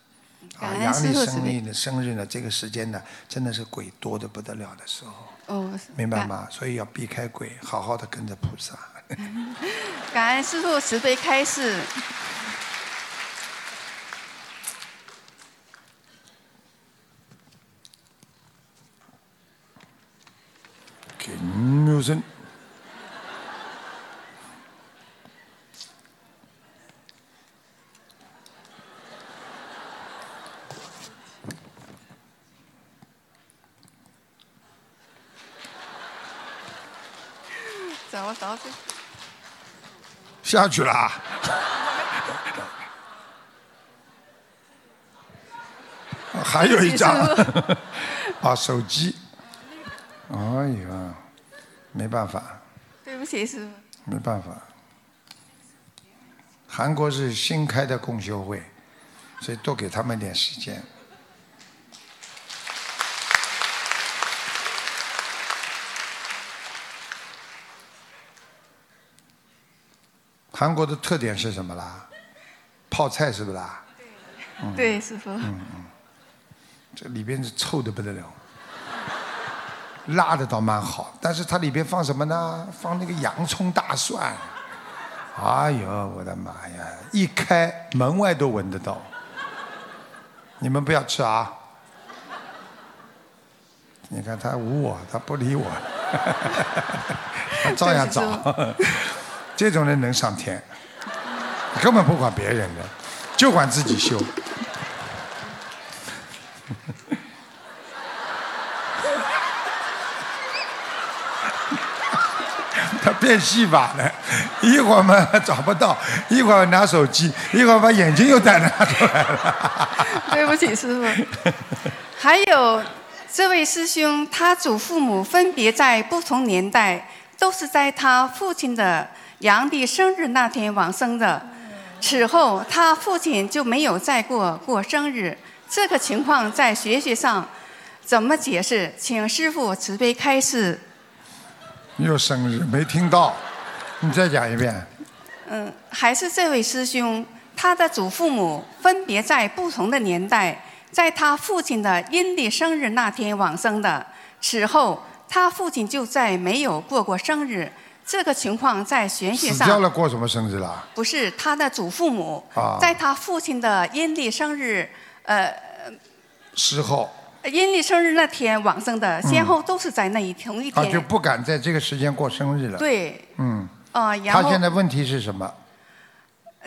啊阳历生日的生日呢，这个时间呢，真的是鬼多的不得了的时候，
哦，
明白吗？所以要避开鬼，好好的跟着菩萨。
感恩师父慈悲开示。
金牛生，
走走去。
下去了啊。还有一张啊，手机。哎呀，没办法，
对不起，师傅。
没办法，韩国是新开的共修会，所以多给他们点时间。韩国的特点是什么啦？泡菜是不是啦？
对，师傅。
嗯嗯，这里边是臭的不得了。辣的倒蛮好，但是它里边放什么呢？放那个洋葱、大蒜。哎呦，我的妈呀！一开门外都闻得到。你们不要吃啊！你看他无我，他不理我，他照样找。这种人能上天，根本不管别人的，就管自己修。戏法了，一会儿嘛找不到，一会儿拿手机，一会儿把眼睛又再拿出来了。
对不起，师傅。还有这位师兄，他祖父母分别在不同年代，都是在他父亲的阳历生日那天往生的。此后，他父亲就没有再过过生日。这个情况在学学上怎么解释？请师傅慈悲开示。
又生日没听到，你再讲一遍。
嗯，还是这位师兄，他的祖父母分别在不同的年代，在他父亲的阴历生日那天往生的。此后，他父亲就再没有过过生日。这个情况在玄学上
死掉了过什么生日啦？
不是他的祖父母，
啊
在他父亲的阴历生日，呃，
事后
阴历生日那天往生的，先后都是在那一同一
啊
天。
就不敢在这个时间过生日了。，
对，
嗯，
啊、然后
他
后
现在问题是什么？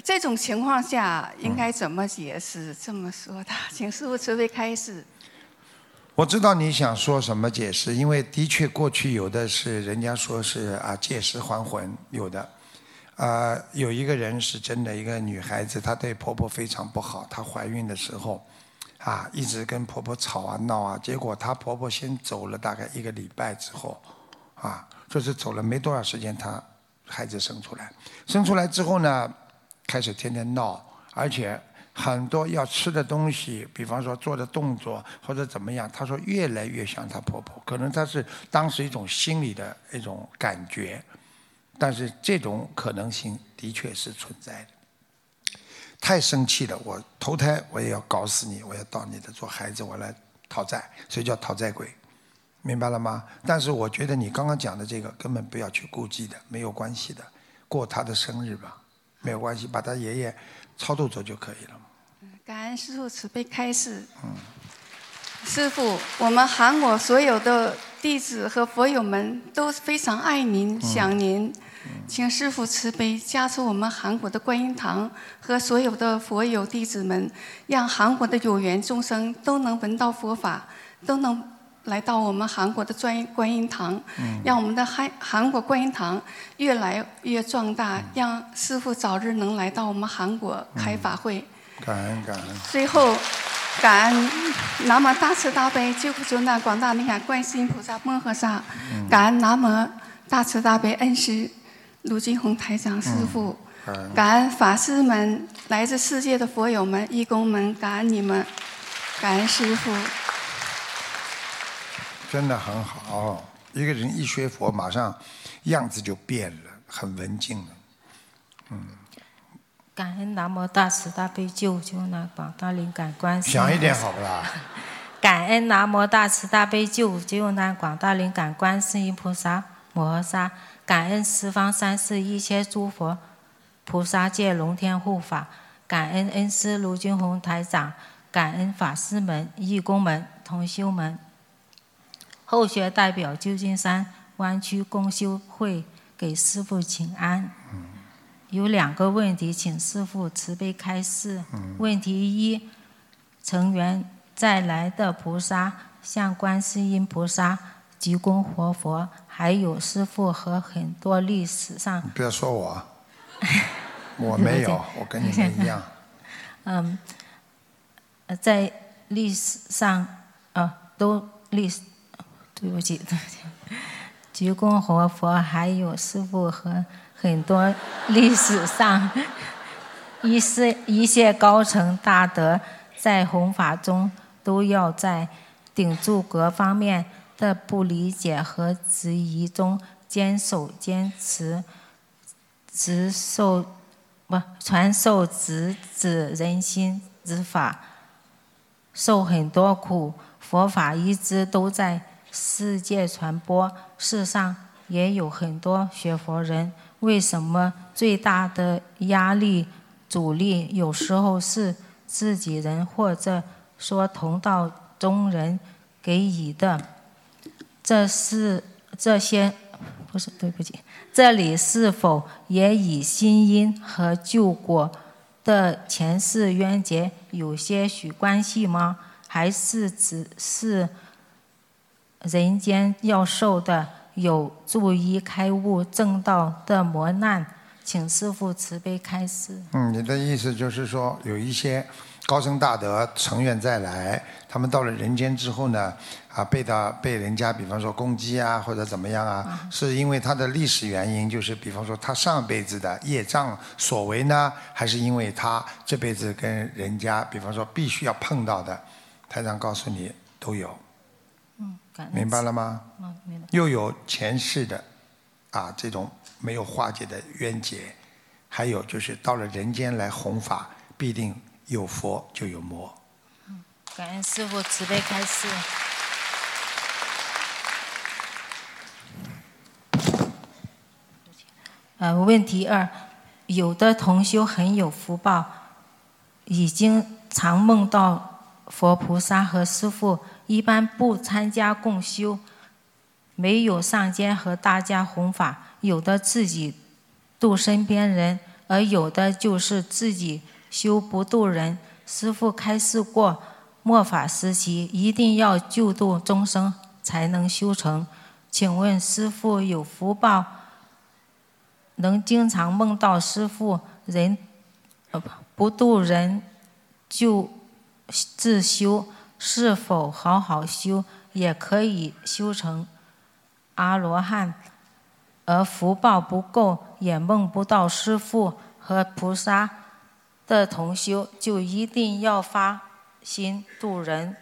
这种情况下应该怎么解释？这么说的，请师傅慈悲开示。
我知道你想说什么解释，因为的确过去有的是人家说是啊借尸还魂，有的，啊有一个人是真的一个女孩子，她对婆婆非常不好，她怀孕的时候，啊一直跟婆婆吵啊闹啊，结果她婆婆先走了大概一个礼拜之后，啊就是走了没多少时间，她孩子生出来，生出来之后呢，开始天天闹，而且很多要吃的东西，比方说做的动作或者怎么样，她说越来越像她婆婆，可能她是当时一种心理的一种感觉，但是这种可能性的确是存在的。太生气了，我投胎我也要搞死你，我要到你的做孩子，我来讨债，所以叫讨债鬼，明白了吗？但是我觉得你刚刚讲的这个根本不要去顾忌的，没有关系的，过他的生日吧，没有关系，把他爷爷超度走就可以了。
感恩师傅慈悲开示。嗯师傅，我们韩国所有的弟子和佛友们都非常爱您、想您，请师傅慈悲加持我们韩国的观音堂和所有的佛友弟子们，让韩国的有缘众生都能闻到佛法，都能来到我们韩国的专观音堂，让我们的韩韩国观音堂越来越壮大，让师傅早日能来到我们韩国开法会。
感恩感恩，
最后，感恩南无大慈大悲救苦救难广大灵感观世音菩萨摩诃萨，感恩南无大慈大悲恩师卢金红台长师傅，
感恩
感恩法师们，来自世界的佛友们、义工们，感恩你们，感恩师傅。
真的很好。一个人一学佛，马上样子就变了，很文静了。
感恩南无大慈大悲救救难广大灵感观世音
响一点好不啦？
感恩南无大慈大悲救救难广大灵感观世音菩萨 摩诃萨，感恩十方三世一切诸佛菩萨界龙天护法，感恩恩师卢军宏台长，感恩法师们、义工们、同修们。后学代表旧金山湾区公修会给师父请安。有两个问题，请师父慈悲开示。问题一：成员再来的菩萨，向观世音菩萨、济公活佛，还有师傅和很多历史上
不要说我，我没有，我跟你们一样。
嗯，呃在历史上，啊，都历史，对不起，对不起，济公活佛还有师傅和很多历史上 一些一些高层大德在弘法中都要在顶住各方面的不理解和质疑中坚守坚持，直受不传授直指人心之法，受很多苦，佛法一直都在世界传播，世上也有很多学佛人，为什么最大的压力阻力有时候是自己人或者说同道中人给予的？这是这些不是对不起，这里是否也与新因和旧果的前世冤结有些许关系吗？还是只是人间要受的有助于开悟正道的磨难？请师父慈悲开示。
嗯，你的意思就是说，有一些高僧大德成愿再来，他们到了人间之后呢，啊，被他被人家比方说攻击啊，或者怎么样啊，是因为他的历史原因，就是比方说他上辈子的业障所为呢，还是因为他这辈子跟人家比方说必须要碰到的，台长告诉你都有，
嗯，
明白了吗？
嗯，明白。
又有前世的啊这种没有化解的冤结，还有就是到了人间来弘法，必定有佛就有魔。
感恩师父慈悲开示。呃，问题二，有的同修很有福报，已经常梦到佛菩萨和师父，一般不参加共修，没有上街和大家弘法，有的自己度身边人，而有的就是自己修不渡人。师父开示过，末法时期一定要救度众生才能修成。请问师父有福报，能经常梦到师父人，呃不不度人就自修，是否好好修也可以修成阿罗汉？而福报不够，也梦不到师父和菩萨的同修，就一定要发心度人，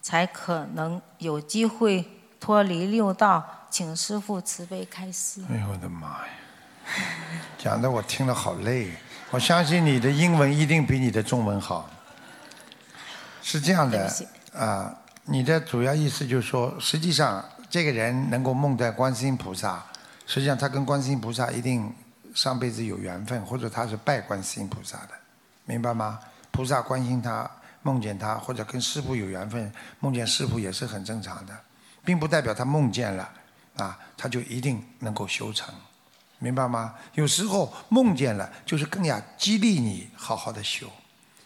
才可能有机会脱离六道。请师父慈悲开示。
哎呦我的妈呀！讲的我听了好累。我相信你的英文一定比你的中文好。是这样的啊，你的主要意思就是说，实际上这个人能够梦到观世音菩萨，实际上他跟观世音菩萨一定上辈子有缘分，或者他是拜观世音菩萨的，明白吗？菩萨关心他，梦见他，或者跟师父有缘分，梦见师父也是很正常的，并不代表他梦见了啊，他就一定能够修成。明白吗？有时候梦见了，就是更加激励你好好的修。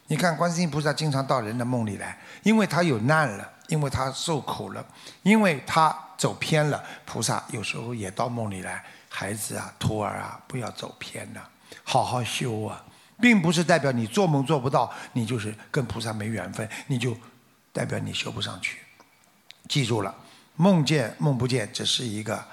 你看，观世音菩萨经常到人的梦里来，因为他有难了，因为他受苦了，因为他走偏了。菩萨有时候也到梦里来，孩子啊、徒儿啊，不要走偏了，好好修啊，并不是代表你做梦做不到，你就是跟菩萨没缘分，你就代表你修不上去。记住了，梦见梦不见，只是一个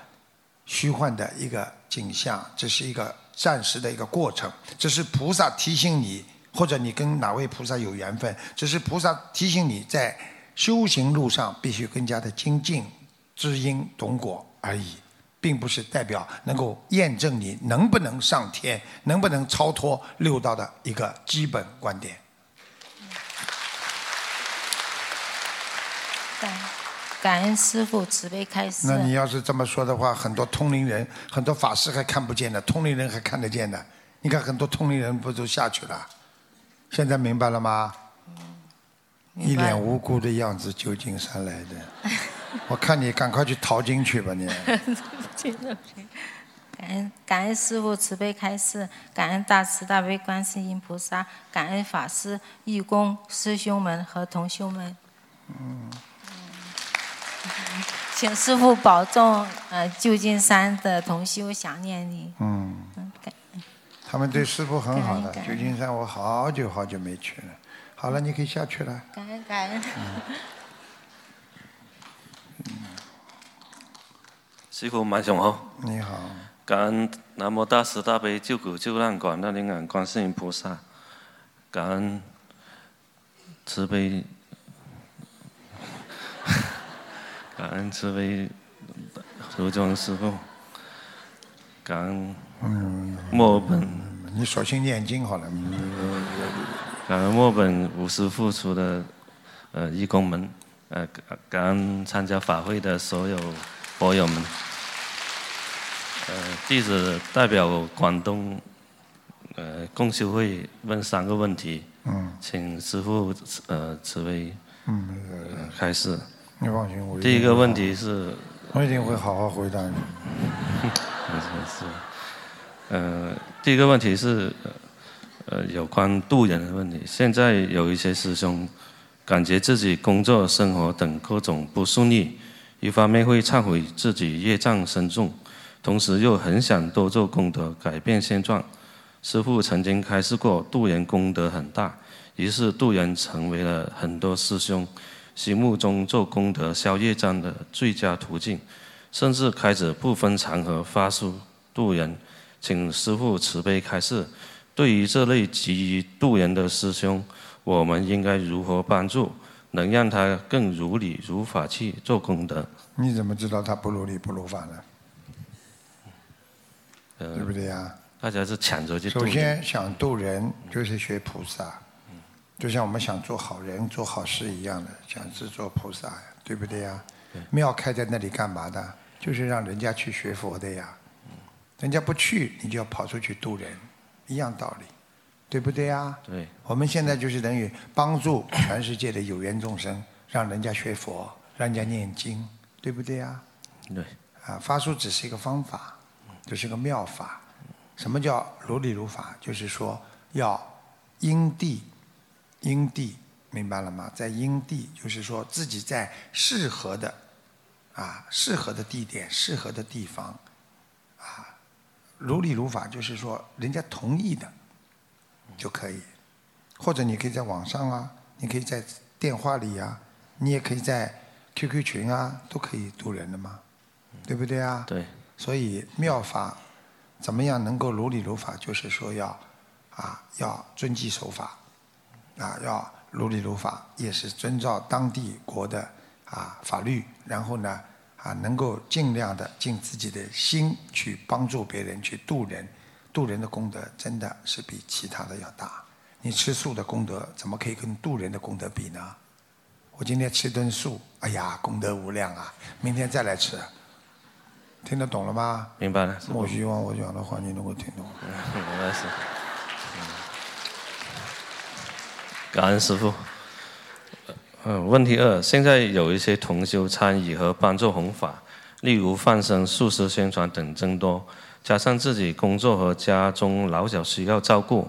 虚幻的一个景象，这是一个暂时的一个过程，这是菩萨提醒你，或者你跟哪位菩萨有缘分，只是菩萨提醒你在修行路上必须更加的精进，知因懂果而已，并不是代表能够验证你能不能上天，能不能超脱六道的一个基本观点。
感感恩师父慈悲开示。
那你要是这么说的话，很多通灵人、很多法师还看不见的，通灵人还看得见的。你看很多通灵人不都下去了？现在明白了吗？一脸无辜的样子，旧金山来的。我看你赶快去淘金去吧，你。
感 恩感恩师父慈悲开示，感恩大慈大悲观世音菩萨，感恩法师、义工、师兄们和同修们。
嗯，
请师父保重，呃，旧金山的同修想念你。
嗯，
嗯，感
他们对师傅很好的。旧金山我好久好久没去了。好了，你可以下去了。
感恩感恩。
师傅晚上好，
你好，
感恩南无大慈大悲救苦救难广大灵感观世音菩萨，感恩慈悲，感恩慈悲 如中师傅，感恩
嗯，
墨尔本
你索性念经好了。
感恩墨本无私付出的呃义工们，呃感感恩参加法会的所有佛友们。呃，弟子代表广东呃共修会问三个问题，
嗯
请师父呃慈悲
嗯，
呃开始。
你放心，我
第一个问题是，
我一定会好好回答你。
是，呃，第一个问题是，呃，有关渡人的问题。现在有一些师兄感觉自己工作、生活等各种不顺利，一方面会忏悔自己业障深重，同时又很想多做功德，改变现状。师父曾经开示过，渡人功德很大，于是渡人成为了很多师兄心目中做功德、消业障的最佳途径。甚至开始不分场合发书渡人，请师父慈悲开示。对于这类急于渡人的师兄，我们应该如何帮助，能让他更如理如法去做功德？
你怎么知道他不如理不如法呢？
呃
对不对呀？
大家是抢着去
首。先想渡人，就是学菩萨，就像我们想做好人、做好事一样的，想是做菩萨呀，对不对呀？庙开在那里干嘛的？就是让人家去学佛的呀。人家不去，你就要跑出去渡人，一样道理，对不对呀？
对，
我们现在就是等于帮助全世界的有缘众生，让人家学佛，让人家念经，对不对呀？
对，
啊，发书只是一个方法，这是个妙法。什么叫如理如法？就是说要因地，因地，明白了吗？在因地，就是说自己在适合的啊，适合的地点、适合的地方啊，如理如法，就是说人家同意的就可以，或者你可以在网上啊，你可以在电话里啊，你也可以在 QQ 群啊，都可以渡人的嘛，对不对啊？
对。
所以妙法怎么样能够如理如法？就是说要啊要遵纪守法，啊要如理如法，也是遵照当地国的啊法律，然后呢啊能够尽量的尽自己的心去帮助别人，去渡人，渡人的功德真的是比其他的要大。你吃素的功德怎么可以跟渡人的功德比呢？我今天吃顿素，哎呀，功德无量啊！明天再来吃，听得懂了吗？
明白了。
我希望我讲的话你能够听懂。
感恩师傅。嗯，问题二，现在有一些同修参与和帮助弘法，例如放生、素食宣传等增多，加上自己工作和家中老小需要照顾，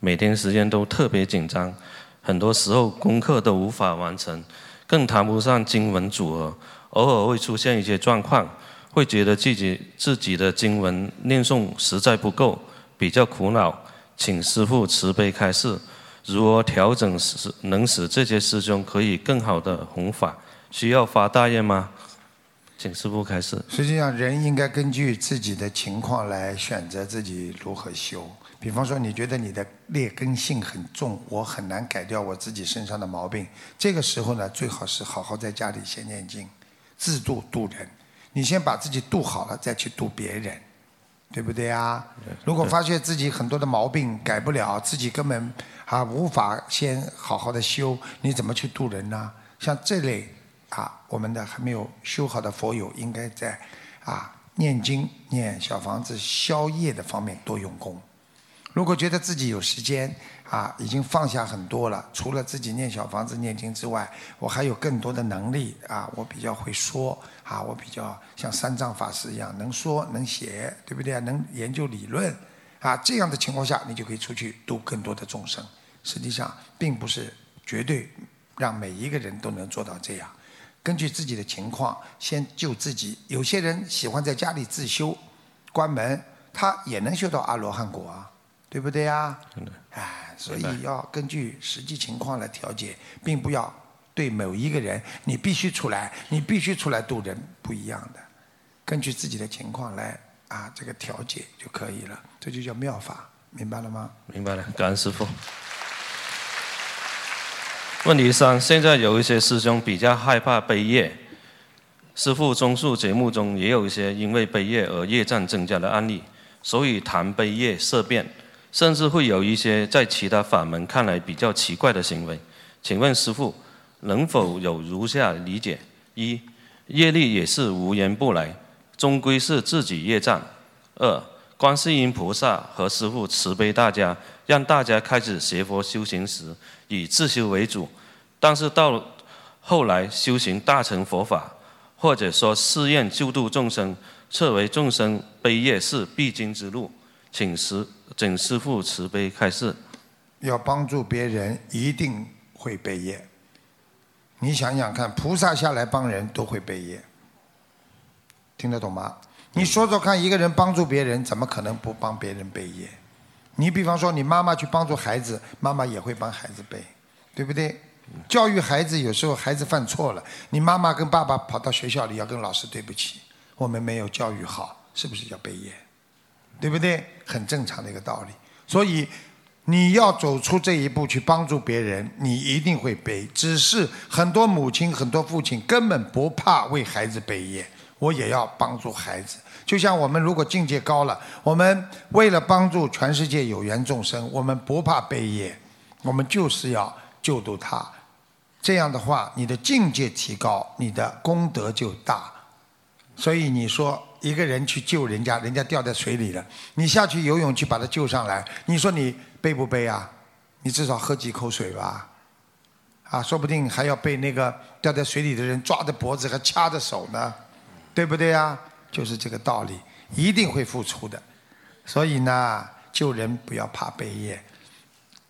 每天时间都特别紧张，很多时候功课都无法完成，更谈不上经文组合，偶尔会出现一些状况，会觉得自己自己的经文念诵实在不够，比较苦恼，请师父慈悲开示，如何调整使能使这些师兄可以更好的弘法？需要发大愿吗？请师父开始。
实际上，人应该根据自己的情况来选择自己如何修。比方说，你觉得你的劣根性很重，我很难改掉我自己身上的毛病，这个时候呢，最好是好好在家里先念经，自度度人。你先把自己度好了，再去度别人，对不对啊？如果发现自己很多的毛病改不了，自己根本啊无法先好好的修，你怎么去度人呢？像这类啊，我们的还没有修好的佛友，应该在啊念经、念小房子、消业的方面多用功。如果觉得自己有时间啊，已经放下很多了，除了自己念小房子、念经之外，我还有更多的能力啊，我比较会说啊，我比较像三藏法师一样能说能写，对不对？能研究理论啊，这样的情况下，你就可以出去度更多的众生。实际上，并不是绝对让每一个人都能做到这样。根据自己的情况，先救自己。有些人喜欢在家里自修，关门，他也能修到阿罗汉果啊，对不对呀？哎，所以要根据实际情况来调节，并不要对某一个人你必须出来，你必须出来度人，不一样的。根据自己的情况来啊，这个调节就可以了，这就叫妙法，明白了吗？
明白了，感恩师傅。问题三：现在有一些师兄比较害怕背业，师傅综述节目中也有一些因为背业而业障增加的案例，所以谈背业色变。甚至会有一些在其他法门看来比较奇怪的行为。请问师父，能否有如下理解：一、业力也是无缘不来，终归是自己业障；二、观世音菩萨和师父慈悲大家，让大家开始学佛修行时以自修为主，但是到后来修行大乘佛法，或者说誓愿救度众生，测为众生悲业是必经之路。请师，请师父慈悲开示。
要帮助别人，一定会背业。你想想看，菩萨下来帮人都会背业，听得懂吗？你说说看，一个人帮助别人，怎么可能不帮别人背业？你比方说，你妈妈去帮助孩子，妈妈也会帮孩子背，对不对？教育孩子，有时候孩子犯错了，你妈妈跟爸爸跑到学校里要跟老师对不起，我们没有教育好，是不是要背业？对不对？很正常的一个道理。所以你要走出这一步去帮助别人，你一定会背。只是很多母亲、很多父亲根本不怕为孩子背业，我也要帮助孩子。就像我们如果境界高了，我们为了帮助全世界有缘众生，我们不怕背业，我们就是要救度他。这样的话，你的境界提高，你的功德就大。所以你说一个人去救人家，人家掉在水里了，你下去游泳去把他救上来，你说你背不背啊？你至少喝几口水吧。啊，说不定还要被那个掉在水里的人抓着脖子，还掐着手呢，对不对啊？就是这个道理，一定会付出的。所以呢，救人不要怕背业。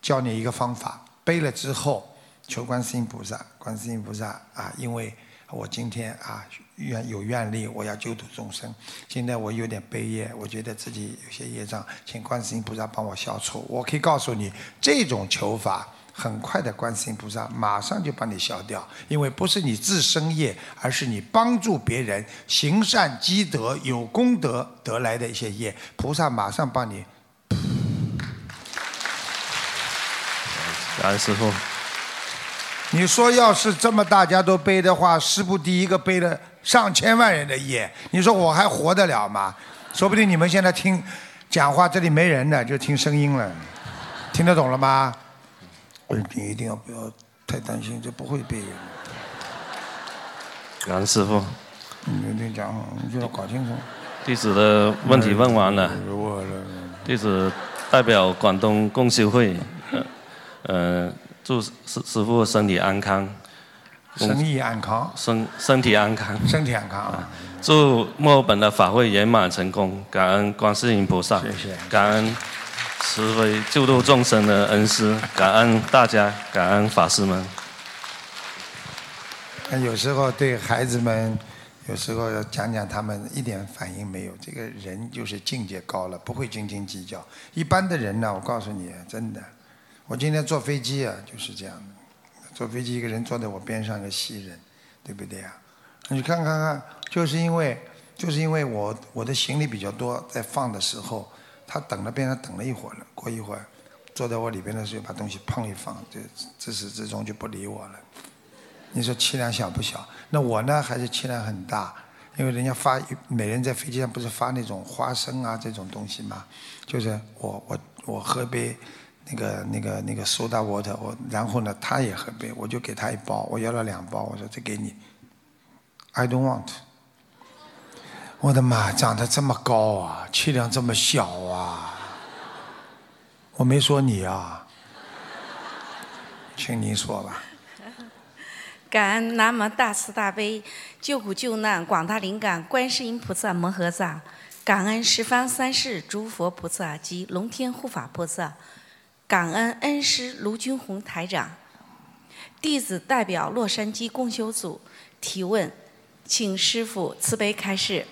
教你一个方法，背了之后求观世音菩萨，观世音菩萨啊，因为我今天啊愿有愿力，我要救度众生。现在我有点悲业，我觉得自己有些业障，请观世音菩萨帮我消除。我可以告诉你，这种求法。很快的，观世音菩萨马上就帮你消掉，因为不是你自身业，而是你帮助别人行善积德、有功德得来的一些业，菩萨马上帮你。
感恩师傅。
你说要是这么大家都背的话，师傅第一个背了上千万人的业，你说我还活得了吗？说不定你们现在听讲话，这里没人呢，就听声音了，听得懂了吗？你一定要不要太担心，这不会背。
感恩师傅。
你你讲，你就要搞清楚。
弟子的问题问完了。
了。
弟子代表广东共修会，呃，祝师师傅身体安康。
生意安康。
身身体安康。
身体安康啊！
祝墨尔本的法会圆满成功，感恩观世音菩萨。
谢谢。
感恩。慈悲救度众生的恩师，感恩大家，感恩法师们。
有时候对孩子们，有时候要讲讲他们一点反应没有。这个人就是境界高了，不会斤斤计较。一般的人呢，我告诉你，真的，我今天坐飞机啊，就是这样的。坐飞机，一个人坐在我边上，一个西人，对不对啊？你看看看，就是因为，就是因为我我的行李比较多，在放的时候。他等了，边上等了一会儿了。过一会儿，坐在我里边的时候，把东西碰一放，就自始至终就不理我了。你说气量小不小？那我呢，还是气量很大？因为人家发，每人在飞机上不是发那种花生啊这种东西吗？就是我我我喝杯那个那个那个 soda water，我然后呢，他也喝杯，我就给他一包，我要了两包，我说这给你。I don't want。我的妈，长得这么高啊，气量这么小啊！我没说你啊，请您说吧。
感恩南无大慈大悲救苦救难广大灵感观世音菩萨摩诃萨，感恩十方三世诸佛菩萨及龙天护法菩萨，感恩恩师卢军宏台长。弟子代表洛杉矶共修组提问，请师傅慈悲开示。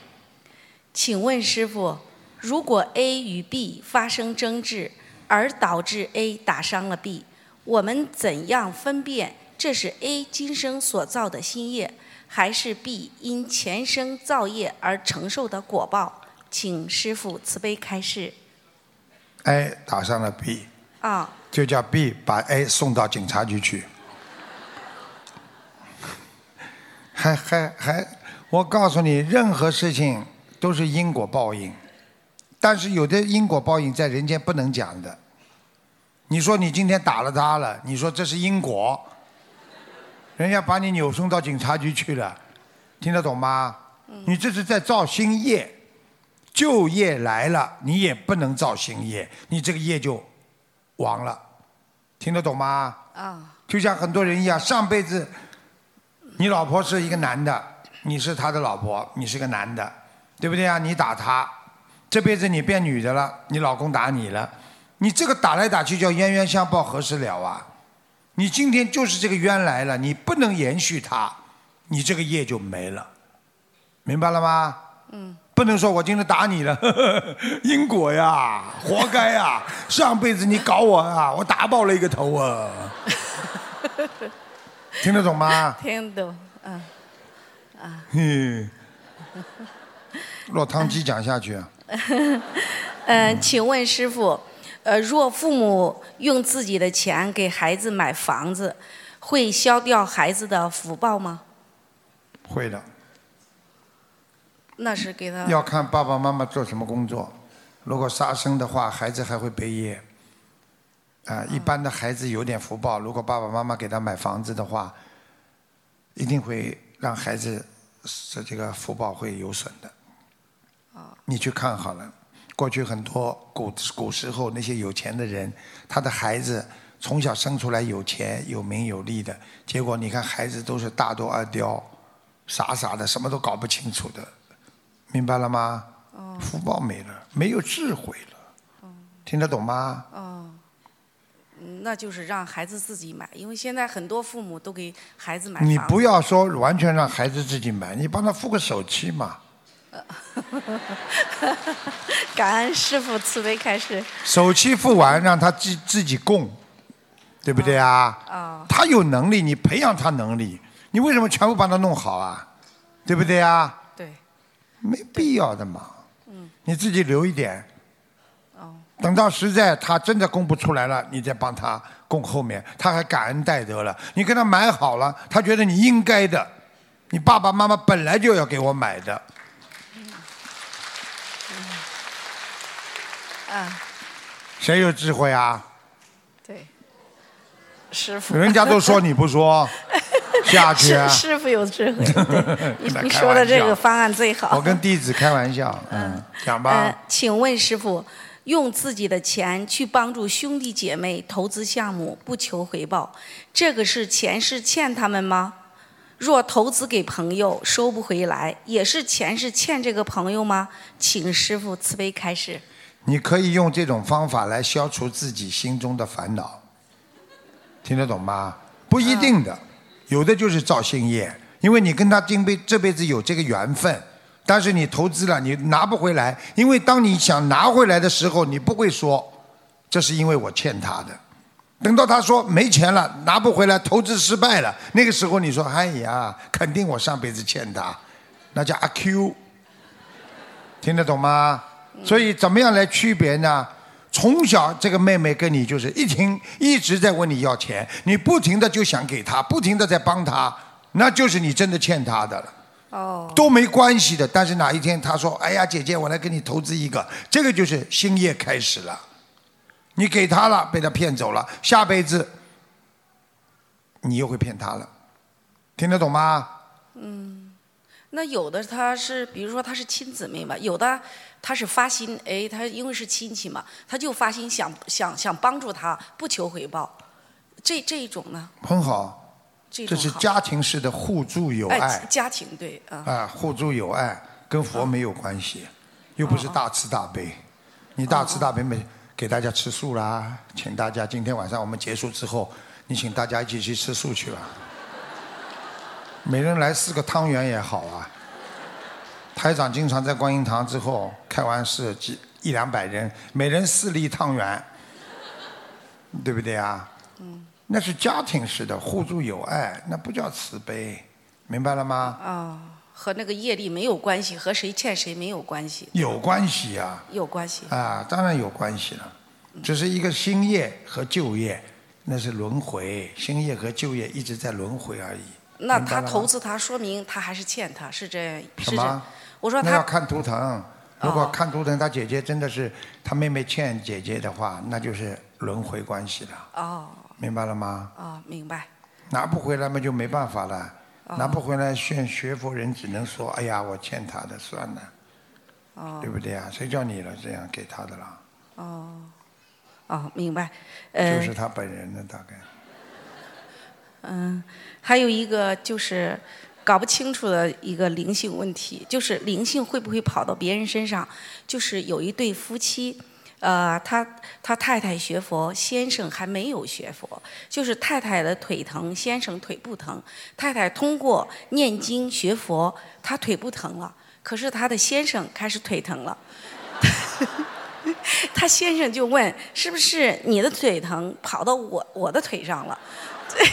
请问师傅，如果 A 与 B 发生争执，而导致 A 打伤了 B，我们怎样分辨这是 A 今生所造的新业，还是 B 因前生造业而承受的果报？请师傅慈悲开示。
A 打伤了 B，
啊，
就叫 B 把 A 送到警察局去。还还还，我告诉你，任何事情。都是因果报应，但是有的因果报应在人间不能讲的。你说你今天打了他了，你说这是因果，人家把你扭送到警察局去了，听得懂吗？你这是在造新业，旧业来了，你也不能造新业，你这个业就亡了，听得懂吗？
啊，
就像很多人一样，上辈子你老婆是一个男的，你是他的老婆，你是个男的，对不对啊？你打他，这辈子你变女的了，你老公打你了，你这个打来打去叫冤冤相报何时了啊？你今天就是这个冤来了，你不能延续它，你这个业就没了，明白了吗？
嗯。
不能说我今天打你了，呵 呵因果呀，活该呀！上辈子你搞我啊，我打爆了一个头啊！听得懂吗？
听懂，嗯，啊，
哼，落汤鸡讲下去啊。
嗯，请问师傅，呃，若父母用自己的钱给孩子买房子，会消掉孩子的福报吗？
会的，
那是给他
要看爸爸妈妈做什么工作。如果杀生的话，孩子还会背业。啊，一般的孩子有点福报，如果爸爸妈妈给他买房子的话，一定会让孩子是这个福报会有损的。你去看好了，过去很多古古时候那些有钱的人，他的孩子从小生出来有钱有名有利的，结果你看孩子都是大多二刁，傻傻的，什么都搞不清楚的，明白了吗？福报没了，没有智慧了，听得懂吗？
那就是让孩子自己买，因为现在很多父母都给孩子买。
你不要说完全让孩子自己买，你帮他付个首期嘛。
感恩师傅慈悲开示。
首期付完，让他自自己供，对不对啊？
啊。
他有能力，你培养他能力，你为什么全部帮他弄好啊？对不对啊？
对。
没必要的嘛。
嗯。
你自己留一点。
哦。
等到实在他真的供不出来了，你再帮他供后面，他还感恩戴德了。你给他买好了，他觉得你应该的，你爸爸妈妈本来就要给我买的。
啊，
谁有智慧啊？
对。师傅。
人家都说你不说，下去啊。
师师傅有智慧，对 你你说的这个方案最好。
我跟弟子开玩笑，嗯，讲吧。
呃，请问师傅，用自己的钱去帮助兄弟姐妹投资项目，不求回报，这个是前世欠他们吗？若投资给朋友收不回来，也是前世欠这个朋友吗？请师傅慈悲开示。
你可以用这种方法来消除自己心中的烦恼，听得懂吗？不一定的，有的就是造新业，因为你跟他今辈这辈子有这个缘分，但是你投资了，你拿不回来，因为当你想拿回来的时候，你不会说这是因为我欠他的。等到他说没钱了，拿不回来，投资失败了，那个时候你说，哎呀，肯定我上辈子欠他，那叫阿 Q，听得懂吗？所以怎么样来区别呢？从小这个妹妹跟你就是一听一直在问你要钱，你不停的就想给她，不停的在帮她，那就是你真的欠她的了。
哦。
都没关系的，但是哪一天她说：“哎呀，姐姐，我来给你投资一个。”这个就是新业开始了。你给她了，被她骗走了，下辈子你又会骗她了，听得懂吗？
嗯，那有的他是，比如说他是亲姊妹嘛，有的他是发心，哎，他因为是亲戚嘛，他就发心想想想帮助他，不求回报，这这一种呢？
很好，这是家庭式的互助友
哎
爱。
家庭对啊。
啊，互助友爱跟佛没有关系，又不是大慈大悲。你大慈大悲没给大家吃素啦，请大家今天晚上我们结束之后，你请大家一起去吃素去吧。每人来四个汤圆也好啊。台长经常在观音堂之后开完市，几一两百人，每人四粒汤圆，对不对啊？
嗯。
那是家庭式的互助友爱，那不叫慈悲，明白了吗？
啊，和那个业力没有关系，和谁欠谁没有关系。
有关系呀、
有关系。
啊，当然有关系了，只是一个新业和旧业，那是轮回，新业和旧业一直在轮回而已。
那他投资他，说明他还是欠他，是这样，是这
什么
样。我说
那要
他
看图腾，如果
哦
看图腾他姐姐真的是他妹妹欠姐姐的话，那就是轮回关系了，
哦
明白了吗？
哦，明白。
拿不回来嘛就没办法了，
哦
拿不回来学学佛人只能说，哎呀，我欠他的，算了，
哦
对不对啊？谁叫你了这样给他的啦？
哦哦，明白。呃，
就是他本人的大概。
嗯，还有一个就是搞不清楚的一个灵性问题，就是灵性会不会跑到别人身上？就是有一对夫妻，呃，他他太太学佛，先生还没有学佛，就是太太的腿疼，先生腿不疼。太太通过念经学佛，他腿不疼了，可是他的先生开始腿疼了。他先生就问：“是不是你的腿疼跑到我我的腿上了？”这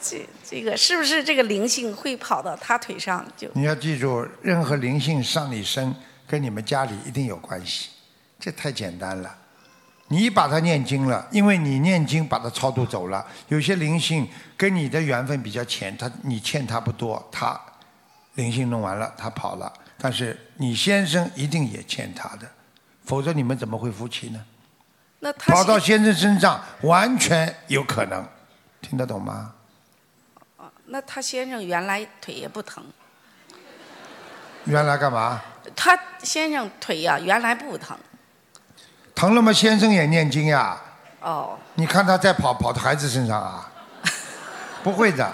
这这个是不是这个灵性会跑到他腿上？就
你要记住，任何灵性上你身，跟你们家里一定有关系，这太简单了。你把它念经了，因为你念经把它超度走了。有些灵性跟你的缘分比较浅，他你欠他不多，他灵性弄完了，他跑了。但是你先生一定也欠他的，否则你们怎么会夫妻呢？
那他
跑到
先
先生身上完全有可能，听得懂吗？
那他先生原来腿也不疼，
原来干嘛？
他先生腿呀、原来不疼
疼了吗？先生也念经呀。
哦
你看他在跑跑到孩子身上啊？不会的，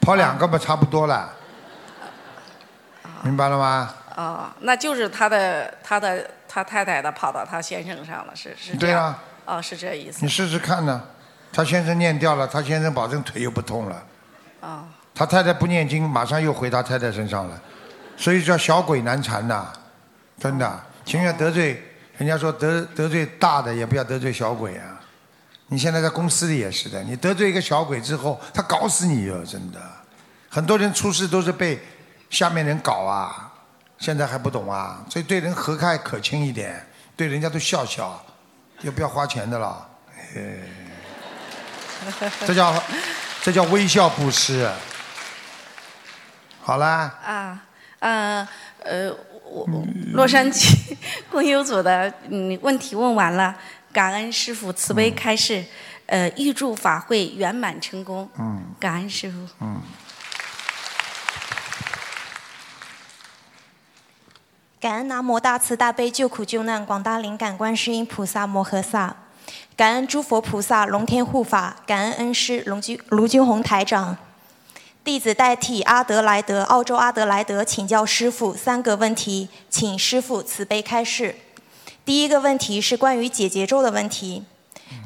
跑两个吧，差不多了。明白了吗？
哦，那就是他的他的他太太的跑到他先生上了，是是这样。
对啊，
哦，是这意思
你。试试看呢。他先生念掉了，他先生保证腿又不痛了。
哦
他太太不念经，马上又回他太太身上了，所以叫小鬼难缠呐，真的，情愿得罪，人家说得得罪大的也不要得罪小鬼啊。你现在在公司里也是的，你得罪一个小鬼之后，他搞死你哟，真的。很多人出事都是被下面人搞啊，现在还不懂啊，所以对人和蔼可亲一点，对人家都笑笑，又不要花钱的了，哎，这叫这叫微笑布施。好啦，
啊，呃呃，我我洛杉矶 共修组的嗯问题问完了，感恩师傅慈悲开示，呃，预祝法会圆满成功。
嗯
感恩师傅。
嗯，
感恩南无大慈大悲救苦救难广大灵感观世音菩萨摩诃萨，感恩诸佛菩萨龙天护法，感恩恩师龙军卢军宏台长。弟子代替阿德莱德澳洲阿德莱德请教师父三个问题，请师傅慈悲开示。第一个问题是关于解结咒的问题。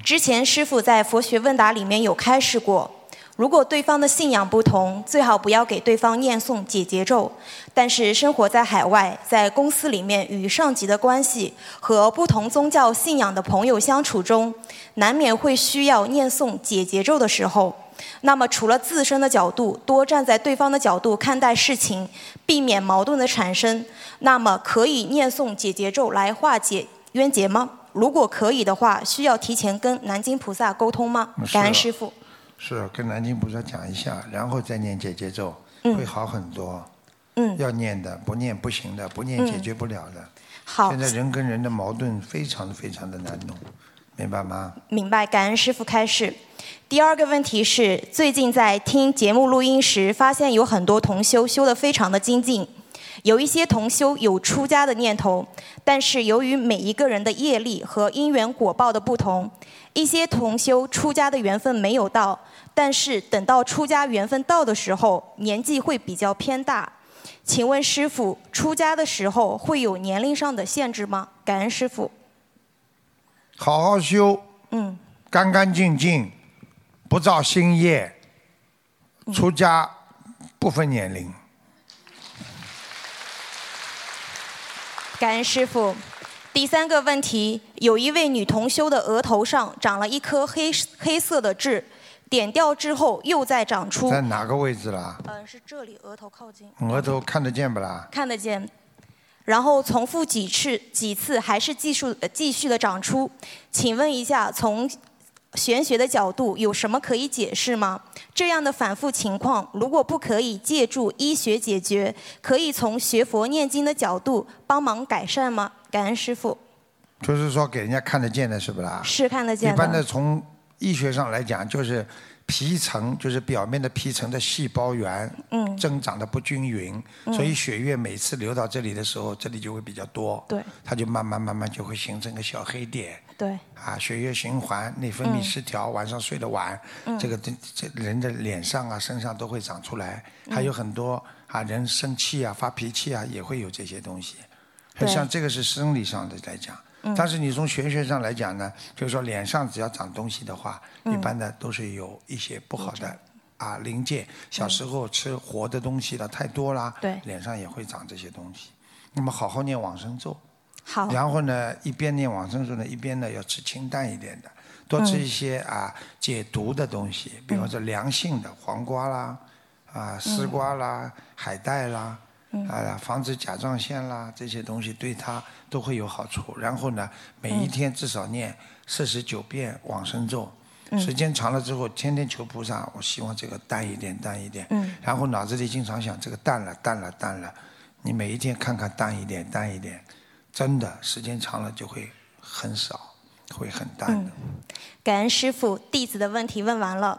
之前师傅在佛学问答里面有开示过，如果对方的信仰不同，最好不要给对方念诵解结咒。但是生活在海外，在公司里面与上级的关系和不同宗教信仰的朋友相处中，难免会需要念诵解结咒的时候。那么，除了自身的角度，多站在对方的角度看待事情，避免矛盾的产生，那么可以念诵解结咒来化解冤结吗？如果可以的话，需要提前跟南京菩萨沟通吗？感恩师傅。
是跟南京菩萨讲一下，然后再念解结咒，
嗯
会好很多。
嗯，
要念的，不念不行的，不念
嗯
解决不了的。
好
现在人跟人的矛盾非常非常的难弄，明白吗？
明白，感恩师傅开示。第二个问题是，最近在听节目录音时，发现有很多同修修得非常的精进，有一些同修有出家的念头，但是由于每一个人的业力和因缘果报的不同，一些同修出家的缘分没有到，但是等到出家缘分到的时候，年纪会比较偏大。请问师傅，出家的时候会有年龄上的限制吗？感恩师傅。
好好修，
嗯，
干干净净，不造新业，出家不分年龄。
感恩师傅。第三个问题，有一位女同修的额头上长了一颗黑黑色的痣，点掉之后又再长出。
在哪个位置啦？
嗯，是这里额头靠近。
额头看得见不啦？
看得见。然后重复几次，几次还是继续呃继续的长出。请问一下，从玄学的角度有什么可以解释吗？这样的反复情况，如果不可以借助医学解决，可以从学佛念经的角度帮忙改善吗？感恩师傅。
就是说给人家看得见的，是不啦？
是看得见的。
一般的从医学上来讲，就是皮层，就是表面的皮层的细胞源，
嗯。
增长的不均匀，
嗯。
所以血液每次流到这里的时候，这里就会比较多，
对。
它就慢慢慢慢就会形成个小黑点。
对，
啊，血液循环、内分泌
嗯。
失调，晚上睡得晚，
嗯。
这个这这人的脸上啊、身上都会长出来，
嗯
还有很多啊人生气啊、发脾气啊，也会有这些东西。
对。
像这个是生理上的来讲，
嗯
但是你从玄学上来讲呢，就是说脸上只要长东西的话，
嗯
一般的都是有一些不好的啊临界。小时候吃活的东西了太多啦，
对
脸上也会长这些东西。那么好好念往生咒。
好。
然后呢，一边念往生咒呢，一边呢要吃清淡一点的，多吃一些啊解毒的东西，比方说凉性的黄瓜啦，啊丝瓜啦、海带啦，
嗯
啊防止甲状腺啦这些东西对他都会有好处。然后呢，每一天至少念四十九遍往生咒。
嗯
时间长了之后，天天求菩萨，我希望这个淡一点，淡一点。
嗯
然后脑子里经常想，这个淡了，淡了，淡了。你每一天看看淡一点，淡一点，真的时间长了就会很少，会很淡的。
感恩师傅，弟子的问题问完了。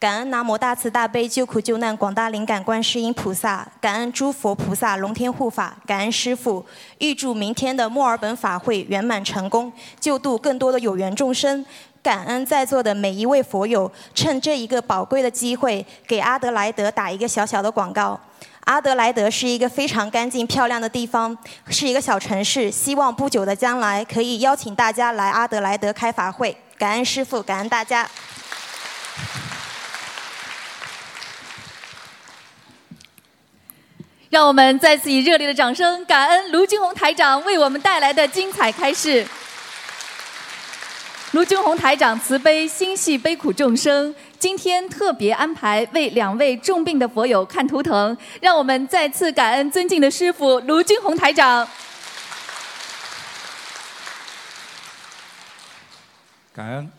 感恩南无大慈大悲救苦救难广大灵感观世音菩萨，感恩诸佛菩萨龙天护法，感恩师傅，预祝明天的墨尔本法会圆满成功，救度更多的有缘众生。感恩在座的每一位佛友，趁这一个宝贵的机会，给阿德莱德打一个小小的广告。阿德莱德是一个非常干净漂亮的地方，是一个小城市。希望不久的将来可以邀请大家来阿德莱德开法会。感恩师傅，感恩大家。
让我们再次以热烈的掌声，感恩卢军红台长为我们带来的精彩开示。卢军红台长慈悲心系悲苦众生，今天特别安排为两位重病的佛友看图腾，让我们再次感恩尊敬的师傅卢军红台长。
感恩，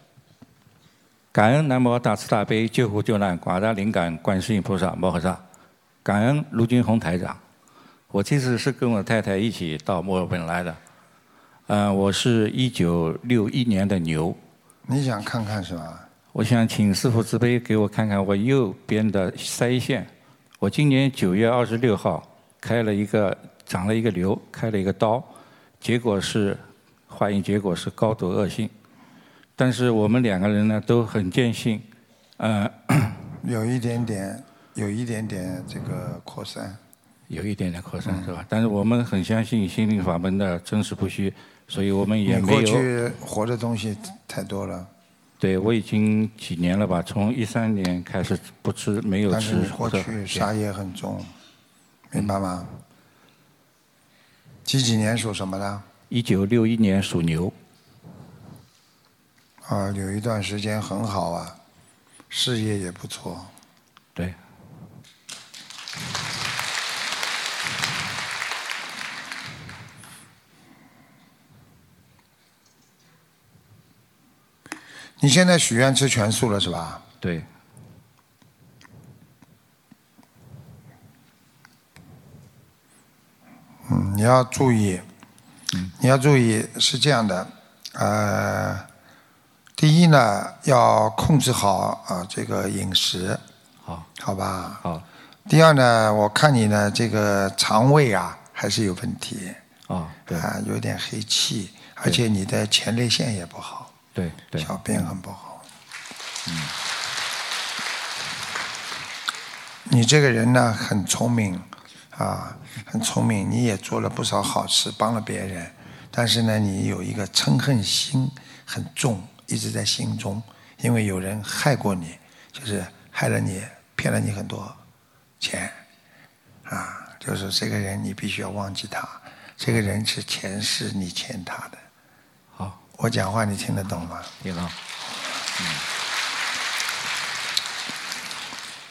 感恩南无大慈大悲救苦救难广大灵感观世音菩萨摩诃萨，感恩卢军红台长。我这次是跟我太太一起到墨尔本来的，嗯、我是一九六一年的牛。
你想看看是吧？
我想请师傅慈悲给我看看我右边的腮腺。我今年九月二十六号开了一个长了一个瘤，开了一个刀，结果是化验结果是高度恶性。但是我们两个人呢都很坚信，呃，
有一点点，有一点点这个扩散。
有一点点扩散是吧？但是我们很相信心灵法门的真实不虚，所以我们也没有。
去活的东西太多了，
对我已经几年了吧？从一三年开始不吃，没有
但
吃
是过去杀业很重，明白吗？几几年属什么的？
一九六一年属牛。
啊，有一段时间很好啊，事业也不错。
对。
你现在许愿吃全素了是吧？
对。
嗯，你要注意，你要注意是这样的，呃，第一呢，要控制好啊、这个饮食，
好，
好吧？
好。
第二呢，我看你呢这个肠胃啊还是有问题，
啊，对，
啊，有点黑气，而且你的前列腺也不好，
对对，
小便很不好。
嗯，
你这个人呢很聪明，啊，很聪明，你也做了不少好事，帮了别人，但是呢，你有一个嗔恨心很重，一直在心中，因为有人害过你，就是害了你，骗了你很多钱，啊，就是这个人你必须要忘记他，这个人是前世你欠他的。
好，
我讲话你听得懂吗？
听懂。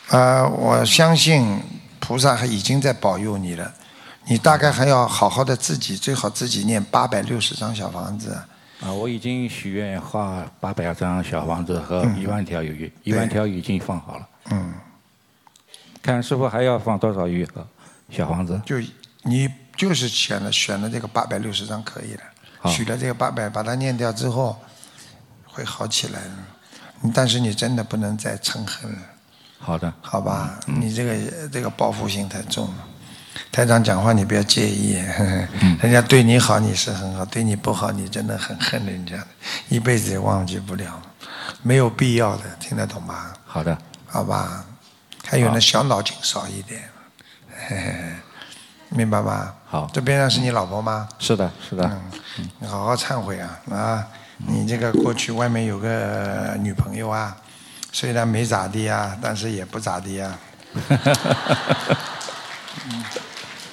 呃，我相信菩萨还已经在保佑你了。你大概还要好好的自己，最好自己念八百六十张小房子，
啊，我已经许愿画八百张小房子和
嗯
一万条鱼，一万条鱼已经放好了。
嗯，
看师傅还要放多少鱼和小房子？
就你就是选了选了这个八百六十张可以了，
好
许了这个八百，把它念掉之后会好起来的。但是你真的不能再嗔恨了，
好的，
好吧？你这个这个报复心太重了。台长讲话你不要介意，呵呵 人家对你好你是很好，对你不好你真的很恨人家的，一辈子也忘记不了，没有必要的，听得懂吗？
好的，
好吧？还有呢，小脑筋少一点，嘿嘿嘿明白吗？
好，
这边上是你老婆吗？
是的，是的。
嗯，你好好忏悔啊啊！你这个过去外面有个女朋友啊，虽然没咋地啊，但是也不咋地啊。嗯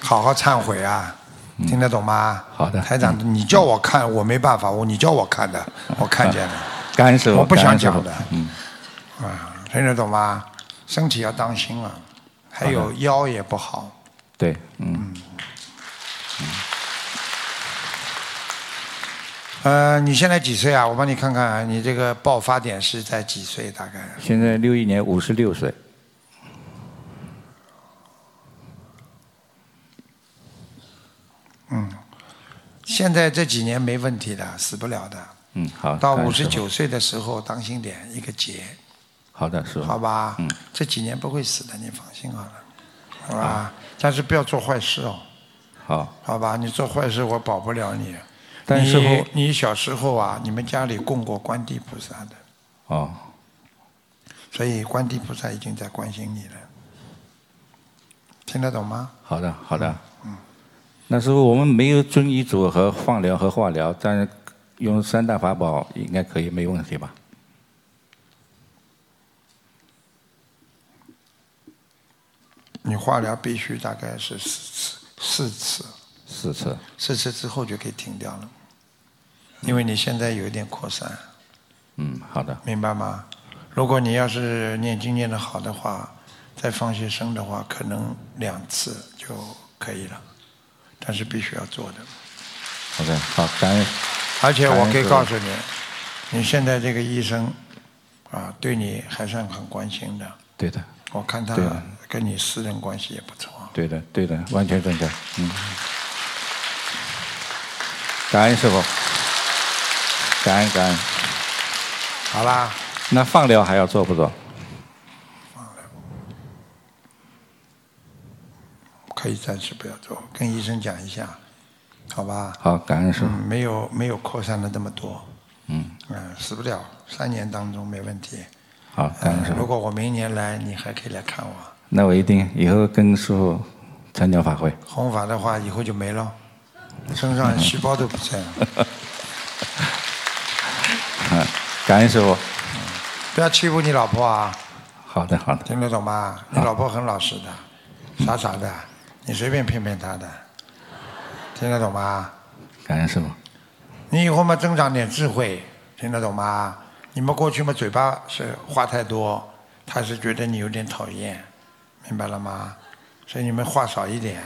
好好忏悔啊，听得懂吗？
好的。
台长，你叫我看，我没办法，我你叫我看的，我看见了。
干涉，
我不想讲的。
嗯，
啊，听得懂吗？身体要当心了，还有腰也不好。
对，嗯，
呃，你现在几岁啊？我帮你看看，你这个爆发点是在几岁？大概
现在六一年五十六岁。
嗯，现在这几年没问题的，死不了的。
嗯，好。
到五十九岁的时候，当心点，一个劫，
好的，师傅。
好吧？
嗯，
这几年不会死的，你放心好了，好吧？但是不要做坏事哦，
好。
好吧？你做坏事，我保不了你。
但是
你你小时候啊，你们家里供过观地菩萨的，
哦，
所以观地菩萨已经在关心你了，听得懂吗？
好的，好的。
嗯。
那时候，我们没有遵医嘱和放疗和化疗，但是用三大法宝应该可以，没问题吧？
你化疗必须大概是四次，四次，
四次。
四次之后就可以停掉了，因为你现在有一点扩散，
嗯，好的。
明白吗？如果你要是念经念得好的话，再放些生的话，可能两次就可以了，但是必须要做的。
好的，好，感恩。
而且我可以告诉你，你现在这个医生啊，对你还算很关心的。
对的，
我看他跟你私人关系也不错。
对的，对的，完全正确。嗯。感恩师傅，感恩感恩。
好啦。
那放疗还要做不做？
放疗可以暂时不要做，跟医生讲一下，好吧？
好，感恩师傅。
嗯，没有没有扩散的那么多，
嗯，
嗯，死不了，三年当中没问题。
好，感恩师傅。
如果我明年来，你还可以来看我。
那我一定以后跟师傅参加法会。
弘法的话，以后就没了，身上细胞都不在了。
嗯，感恩师傅。
不要欺负你老婆啊！
好的，好的。
听得懂吗？你老婆很老实的，傻傻的，你随便骗骗她的，听得懂吗？
感恩师傅。
你以后嘛增长点智慧，听得懂吗？你们过去嘛嘴巴是话太多，他是觉得你有点讨厌，明白了吗？所以你们话少一点，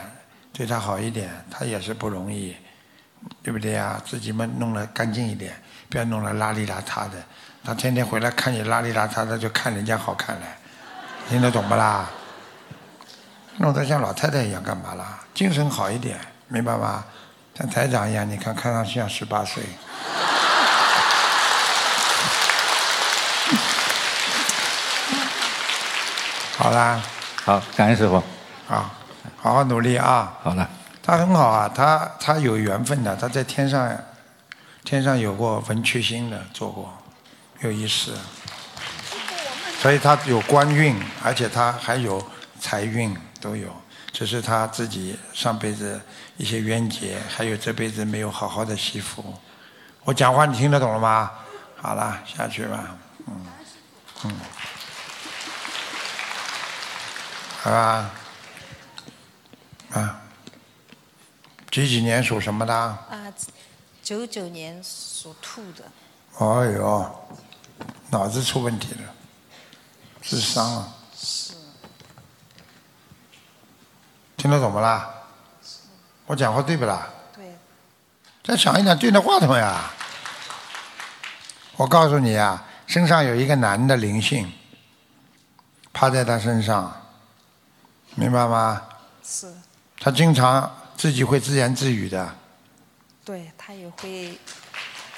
对他好一点，他也是不容易，对不对呀？自己们弄得干净一点，不要弄得邋里邋遢的。他天天回来看你邋里邋遢的，就看人家好看了，听得懂不啦？弄得像老太太一样干嘛啦？精神好一点，明白吗？像台长一样，你看看上去像十八岁。好啦，
好，感恩师傅。
好，好好努力啊！
好了。
他很好啊，他他有缘分的，他在天上，天上有过文曲星的，做过，有意思。所以他有官运，而且他还有财运都有，只是他自己上辈子一些冤结，还有这辈子没有好好的惜福。我讲话你听得懂了吗？好了，下去吧，嗯嗯，好吧，啊，几几年属什么的？
啊，九九年属兔的，
哎呦，脑子出问题了，智商啊，
是
听得懂不啦？我讲话对不啦？
对，
再响一点，对着话筒呀。我告诉你啊，身上有一个男的灵性，趴在他身上，明白吗？
是，
他经常自己会自言自语的，
对他也会，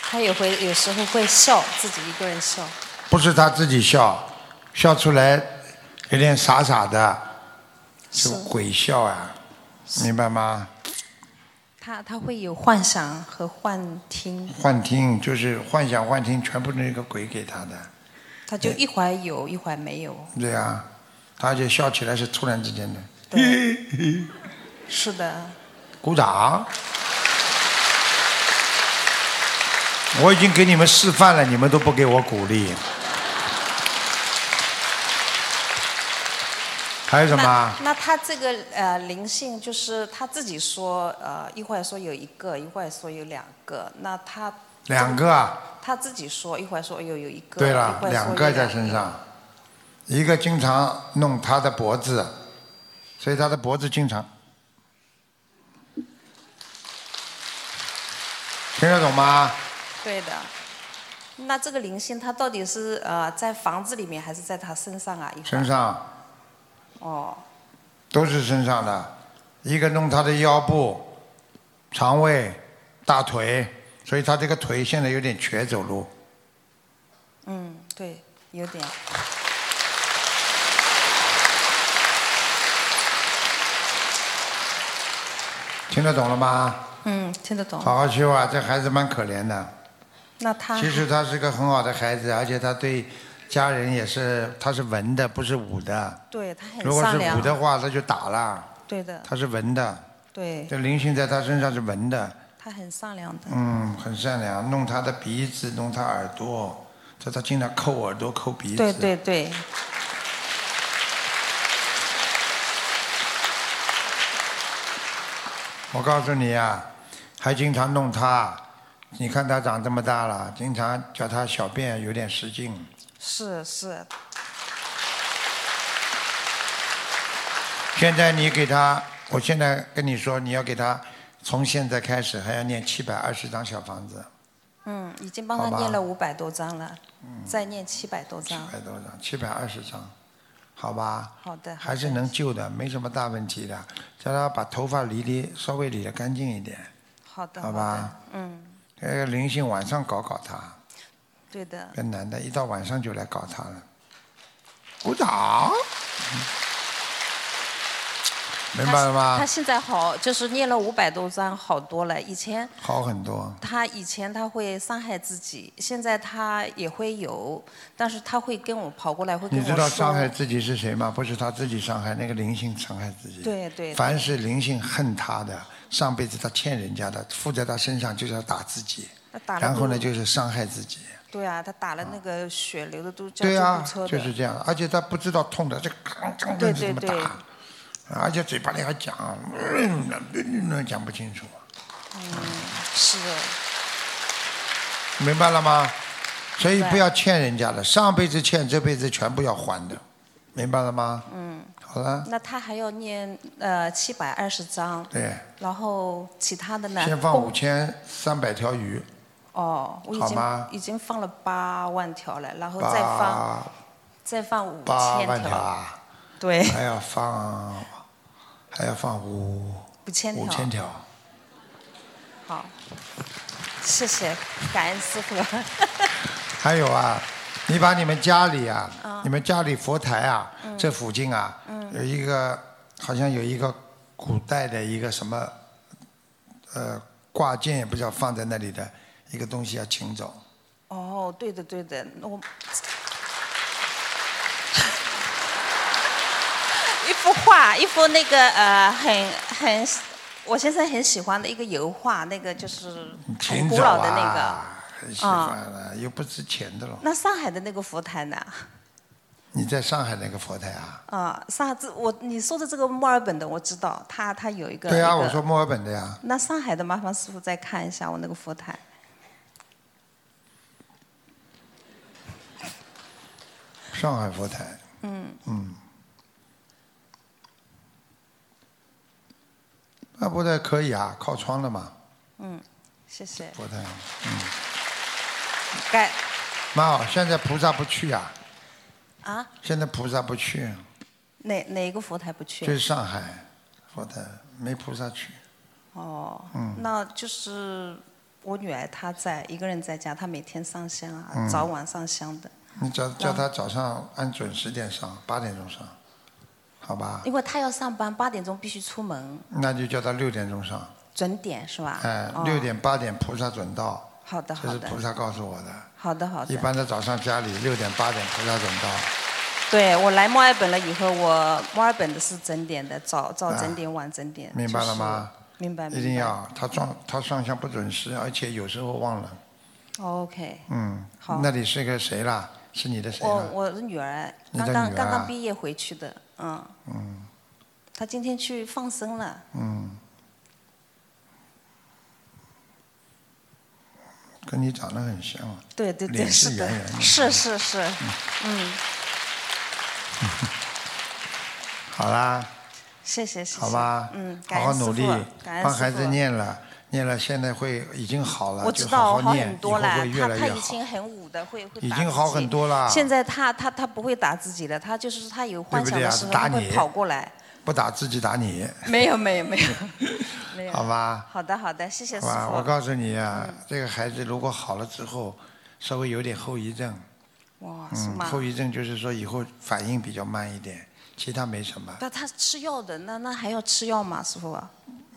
他也会有时候会笑，自己一个人笑。
不是他自己笑，笑出来有点傻傻的，是
是
鬼笑啊，明白吗？
他他会有幻想和幻听，
幻听就是幻想幻听，全部那个鬼给他的，
他就一会儿有，一会儿没有。
对呀、他而且笑起来是突然之间的，
是的，
鼓掌。我已经给你们示范了，你们都不给我鼓励。还有什么？
那那他这个呃灵性，就是他自己说呃一会儿说有一个，一会儿说有两个，那他
两个啊？
他自己说一会儿说有有一个，
对了，两个在身上，一个经常弄他的脖子，所以他的脖子经常。听得懂吗？
对的。那这个灵性，它到底是呃在房子里面，还是在他身上啊？
身上
哦，
都是身上的，一个弄他的腰部、肠胃、大腿，所以他这个腿现在有点瘸走路。
嗯，对，有点。
听得懂了吗？
嗯，听得懂。
好好修啊，这孩子蛮可怜的。
那他
其实他是个很好的孩子，而且他对家人也是，他是文的，不是武的。
对他很
如果是。武的话，他就打了。
对的。
他是文的，
对，
这灵性在他身上是文的，
他很善良的。
嗯，很善良，弄他的鼻子，弄他耳朵，这他经常抠耳朵、抠鼻子。
对对对，
我告诉你啊，还经常弄他，你看他长这么大了，经常叫他小便有点失禁。
是是，
现在你给他，我现在跟你说，你要给他从现在开始还要念七百二十张小房子，
嗯，已经帮他念了五百多张了，再念七百多张。七。
百多张，七百二十张，好吧？
好的，
还是能救的，没什么大问题的。叫他把头发理理，稍微理得干净一点，
好的，
好吧？
嗯，
那个灵性晚上搞搞他，
对的。
跟男的一到晚上就来搞他了。鼓掌，明白了吗
他？现在好，就是念了五百多章，好多了。以前
好很多。
他以前他会伤害自己，现在他也会有，但是他会跟我跑过来，会跟我。
你知道伤害自己是谁吗？不是他自己伤害，那个灵性伤害自己。
对对。
凡是灵性恨他的，上辈子他欠人家的，附在他身上就是要打自己，然后呢就是伤害自己。
对啊，他打了那个血流的都叫
对啊
救护车，的。
就是这样，而且他不知道痛的，这吭吭
对
吭这么
对对
打，而且嘴巴里还讲，嗯讲不清楚，
嗯，是的，
明白了吗？所以不要欠人家的，上辈子欠，这辈子全部要还的，明白了吗？
嗯。
好了，
那他还要念呃七百二十章，
对，
然后其他的呢？
先放
供
五千三百条鱼，
哦，我已经已经放了八万条了，然后再放再放五
八
千
万条。啊，
对，
还要放还要放五
五千条。
五千条，
好，谢谢，感恩师傅。
还有啊，你把你们家里啊，
嗯
你们家里佛台啊，
嗯
这附近啊，
嗯
有一个好像有一个古代的一个什么，呃，挂件也不知道放在那里的一个东西要请走。
哦，对的对的，我 一幅画，一幅那个呃很很我先生很喜欢的一个油画，那个就是很古老的那
啊，
个。
很喜欢了，又不值钱的了。
那上海的那个佛台呢？
你在上海那个佛台啊？
啊，上海这我你说的这个墨尔本的我知道，他他有一个。
对啊，我说墨尔本的呀。
那上海的麻烦师傅再看一下我那个佛台。
上海佛台，
嗯，
嗯，那佛台可以啊，靠窗的嘛，
嗯，谢谢。
佛台，嗯，
感
蛮好。现在菩萨不去啊，
啊？
现在菩萨不去，
哪哪个佛台不去？
就是上海佛台没菩萨去。
哦，
嗯
那就是我女儿她在一个人在家，她每天上香啊，
嗯
早晚上香的。
你叫叫他早上按准时点上，八点钟上，好吧？
因为她要上班，八点钟必须出门，
那就叫他六点钟上，
准点是吧？
哎，
哦
六点八点菩萨准到，
好的好的
这是菩萨告诉我的。
好的好的。
一般的早上家里六点八点菩萨准到，
对我来墨尔本了以后，我墨尔本的是整点的，早早整点，晚整点。
啊明白了吗？
明白。
一定要，他撞他上香不准时，而且有时候忘了。
OK，
嗯
好，
那里是个谁啦？是你的谁？
我我的女儿刚刚刚刚毕业回去的，嗯，
嗯
她今天去放生了。
嗯，跟你长得很像啊。
对对对，
脸
是的。
是。
是是是，嗯，
好啦，
谢谢谢谢，
好吧，
嗯，
好好努力帮孩子念了，念了，现在会已经好了，
我知道
就好
很，多了他。他以前很武的，会会
已经好很多了
现在他他他不会打自己了，他就是他有幻想的时候，他会跑过来。
不打自己打你，
没有没有没有 没有。
好吧？
好的好的，谢谢师傅。
我告诉你啊，
嗯
这个孩子如果好了之后，稍微有点后遗症，
哇，是
嗯，
吗？
后遗症就是说以后反应比较慢一点，其他没什么。
那他吃药的，那那还要吃药吗，师傅？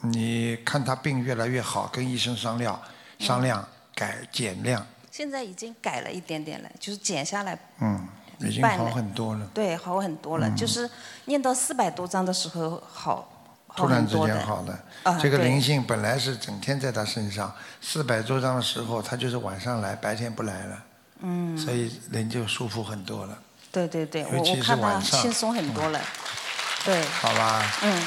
你看他病越来越好，跟医生商量商量改减量，
现在已经改了一点点了，就是减下来，
嗯，已经好很多了。
对，好很多了。
嗯。
就是念到四百多章的时候好，好
突然之。间好了，
啊
这个灵性本来是整天在他身上，四百多章的时候，他就是晚上来，白天不来了，
嗯，
所以人就舒服很多了，
对对对，我
尤其是
我看他轻松很多了。对，
好吧？
嗯，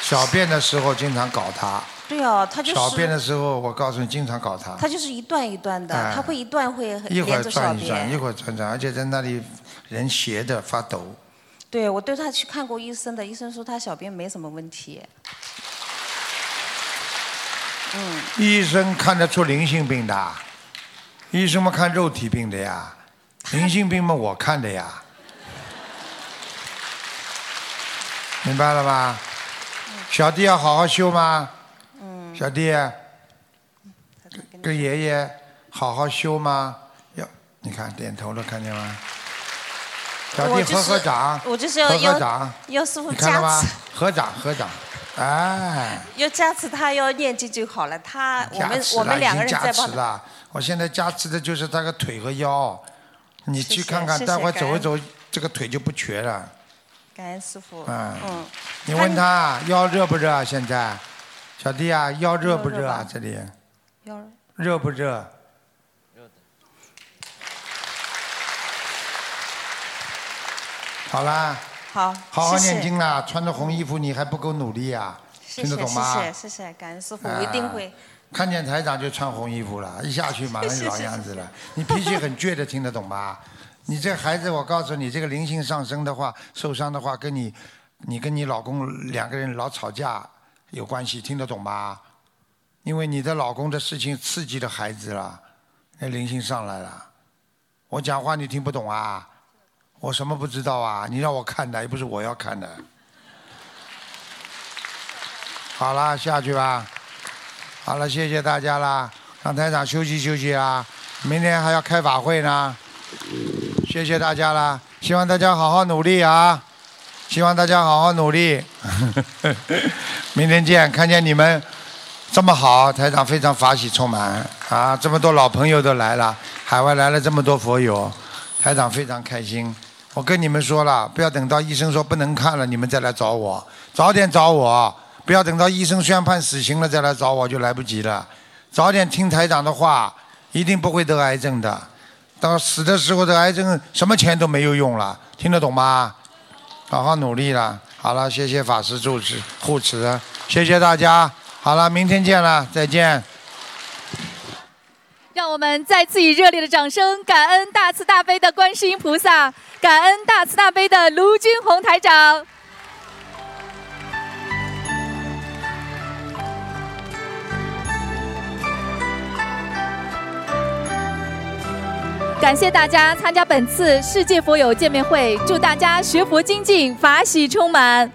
小便的时候经常搞他，
对哦，他就是。
小便的时候我告诉你经常搞他，
他就是一段一段的，
哎。
他会一段会
一会儿
连着小
转一转，一。会儿转转，而且在那里人斜的发抖，
对，我对他去看过医生的，医生说他小便没什么问题。嗯，
医生看得出灵性病的，医生们看肉体病的呀，灵性病嘛我看的呀，明白了吧？小弟要好好修吗？
嗯
小弟，跟爷爷好好修吗？要你看点头了，看见吗？小弟合合掌，
我就是要
合合
要
掌，
要师傅
你看到吗
加持，？
合掌合掌，哎。
要加持他要念经就好了。他我们我们两个人在帮他。
加持了。我现在加持的就是他个腿和腰，你去看看，
谢谢
待会儿
感
走一走，这个腿就不瘸了。
感恩师傅。
嗯
嗯，
你问他腰热不热啊？现在，小弟啊，腰热不热啊？这里
腰
热不热？好啦，
好，
好好
谢谢
念经啦！穿着红衣服，你还不够努力啊？
谢谢
听得懂吗？
谢谢谢谢，感恩师傅，我一定会。
看见台长就穿红衣服了，一下去马上就老样子了。你脾气很倔的，听得懂吗？你这孩子，我告诉你，这个灵性上升的话，受伤的话，跟你，你跟你老公两个人老吵架有关系，听得懂吗？因为你的老公的事情刺激了孩子了，那灵性上来了。我讲话你听不懂啊？我什么不知道啊？你让我看的，又不是我要看的。好了，下去吧。好了，谢谢大家啦，让台长休息休息啊，明天还要开法会呢。谢谢大家啦，希望大家好好努力啊，希望大家好好努力。明天见，看见你们这么好，台长非常法喜充满啊，这么多老朋友都来了，海外来了这么多佛友，台长非常开心。我跟你们说了，不要等到医生说不能看了，你们再来找我，早点找我，不要等到医生宣判死刑了再来找我，就来不及了。早点听台长的话，一定不会得癌症的。到死的时候，这癌症什么钱都没有用了，听得懂吗？好好努力了。好了，谢谢法师主持护持，谢谢大家。好了，明天见了，再见。
让我们再次以热烈的掌声，感恩大慈大悲的观世音菩萨，感恩大慈大悲的卢军红台长。感谢大家参加本次世界佛友见面会，祝大家学佛精进，法喜充满。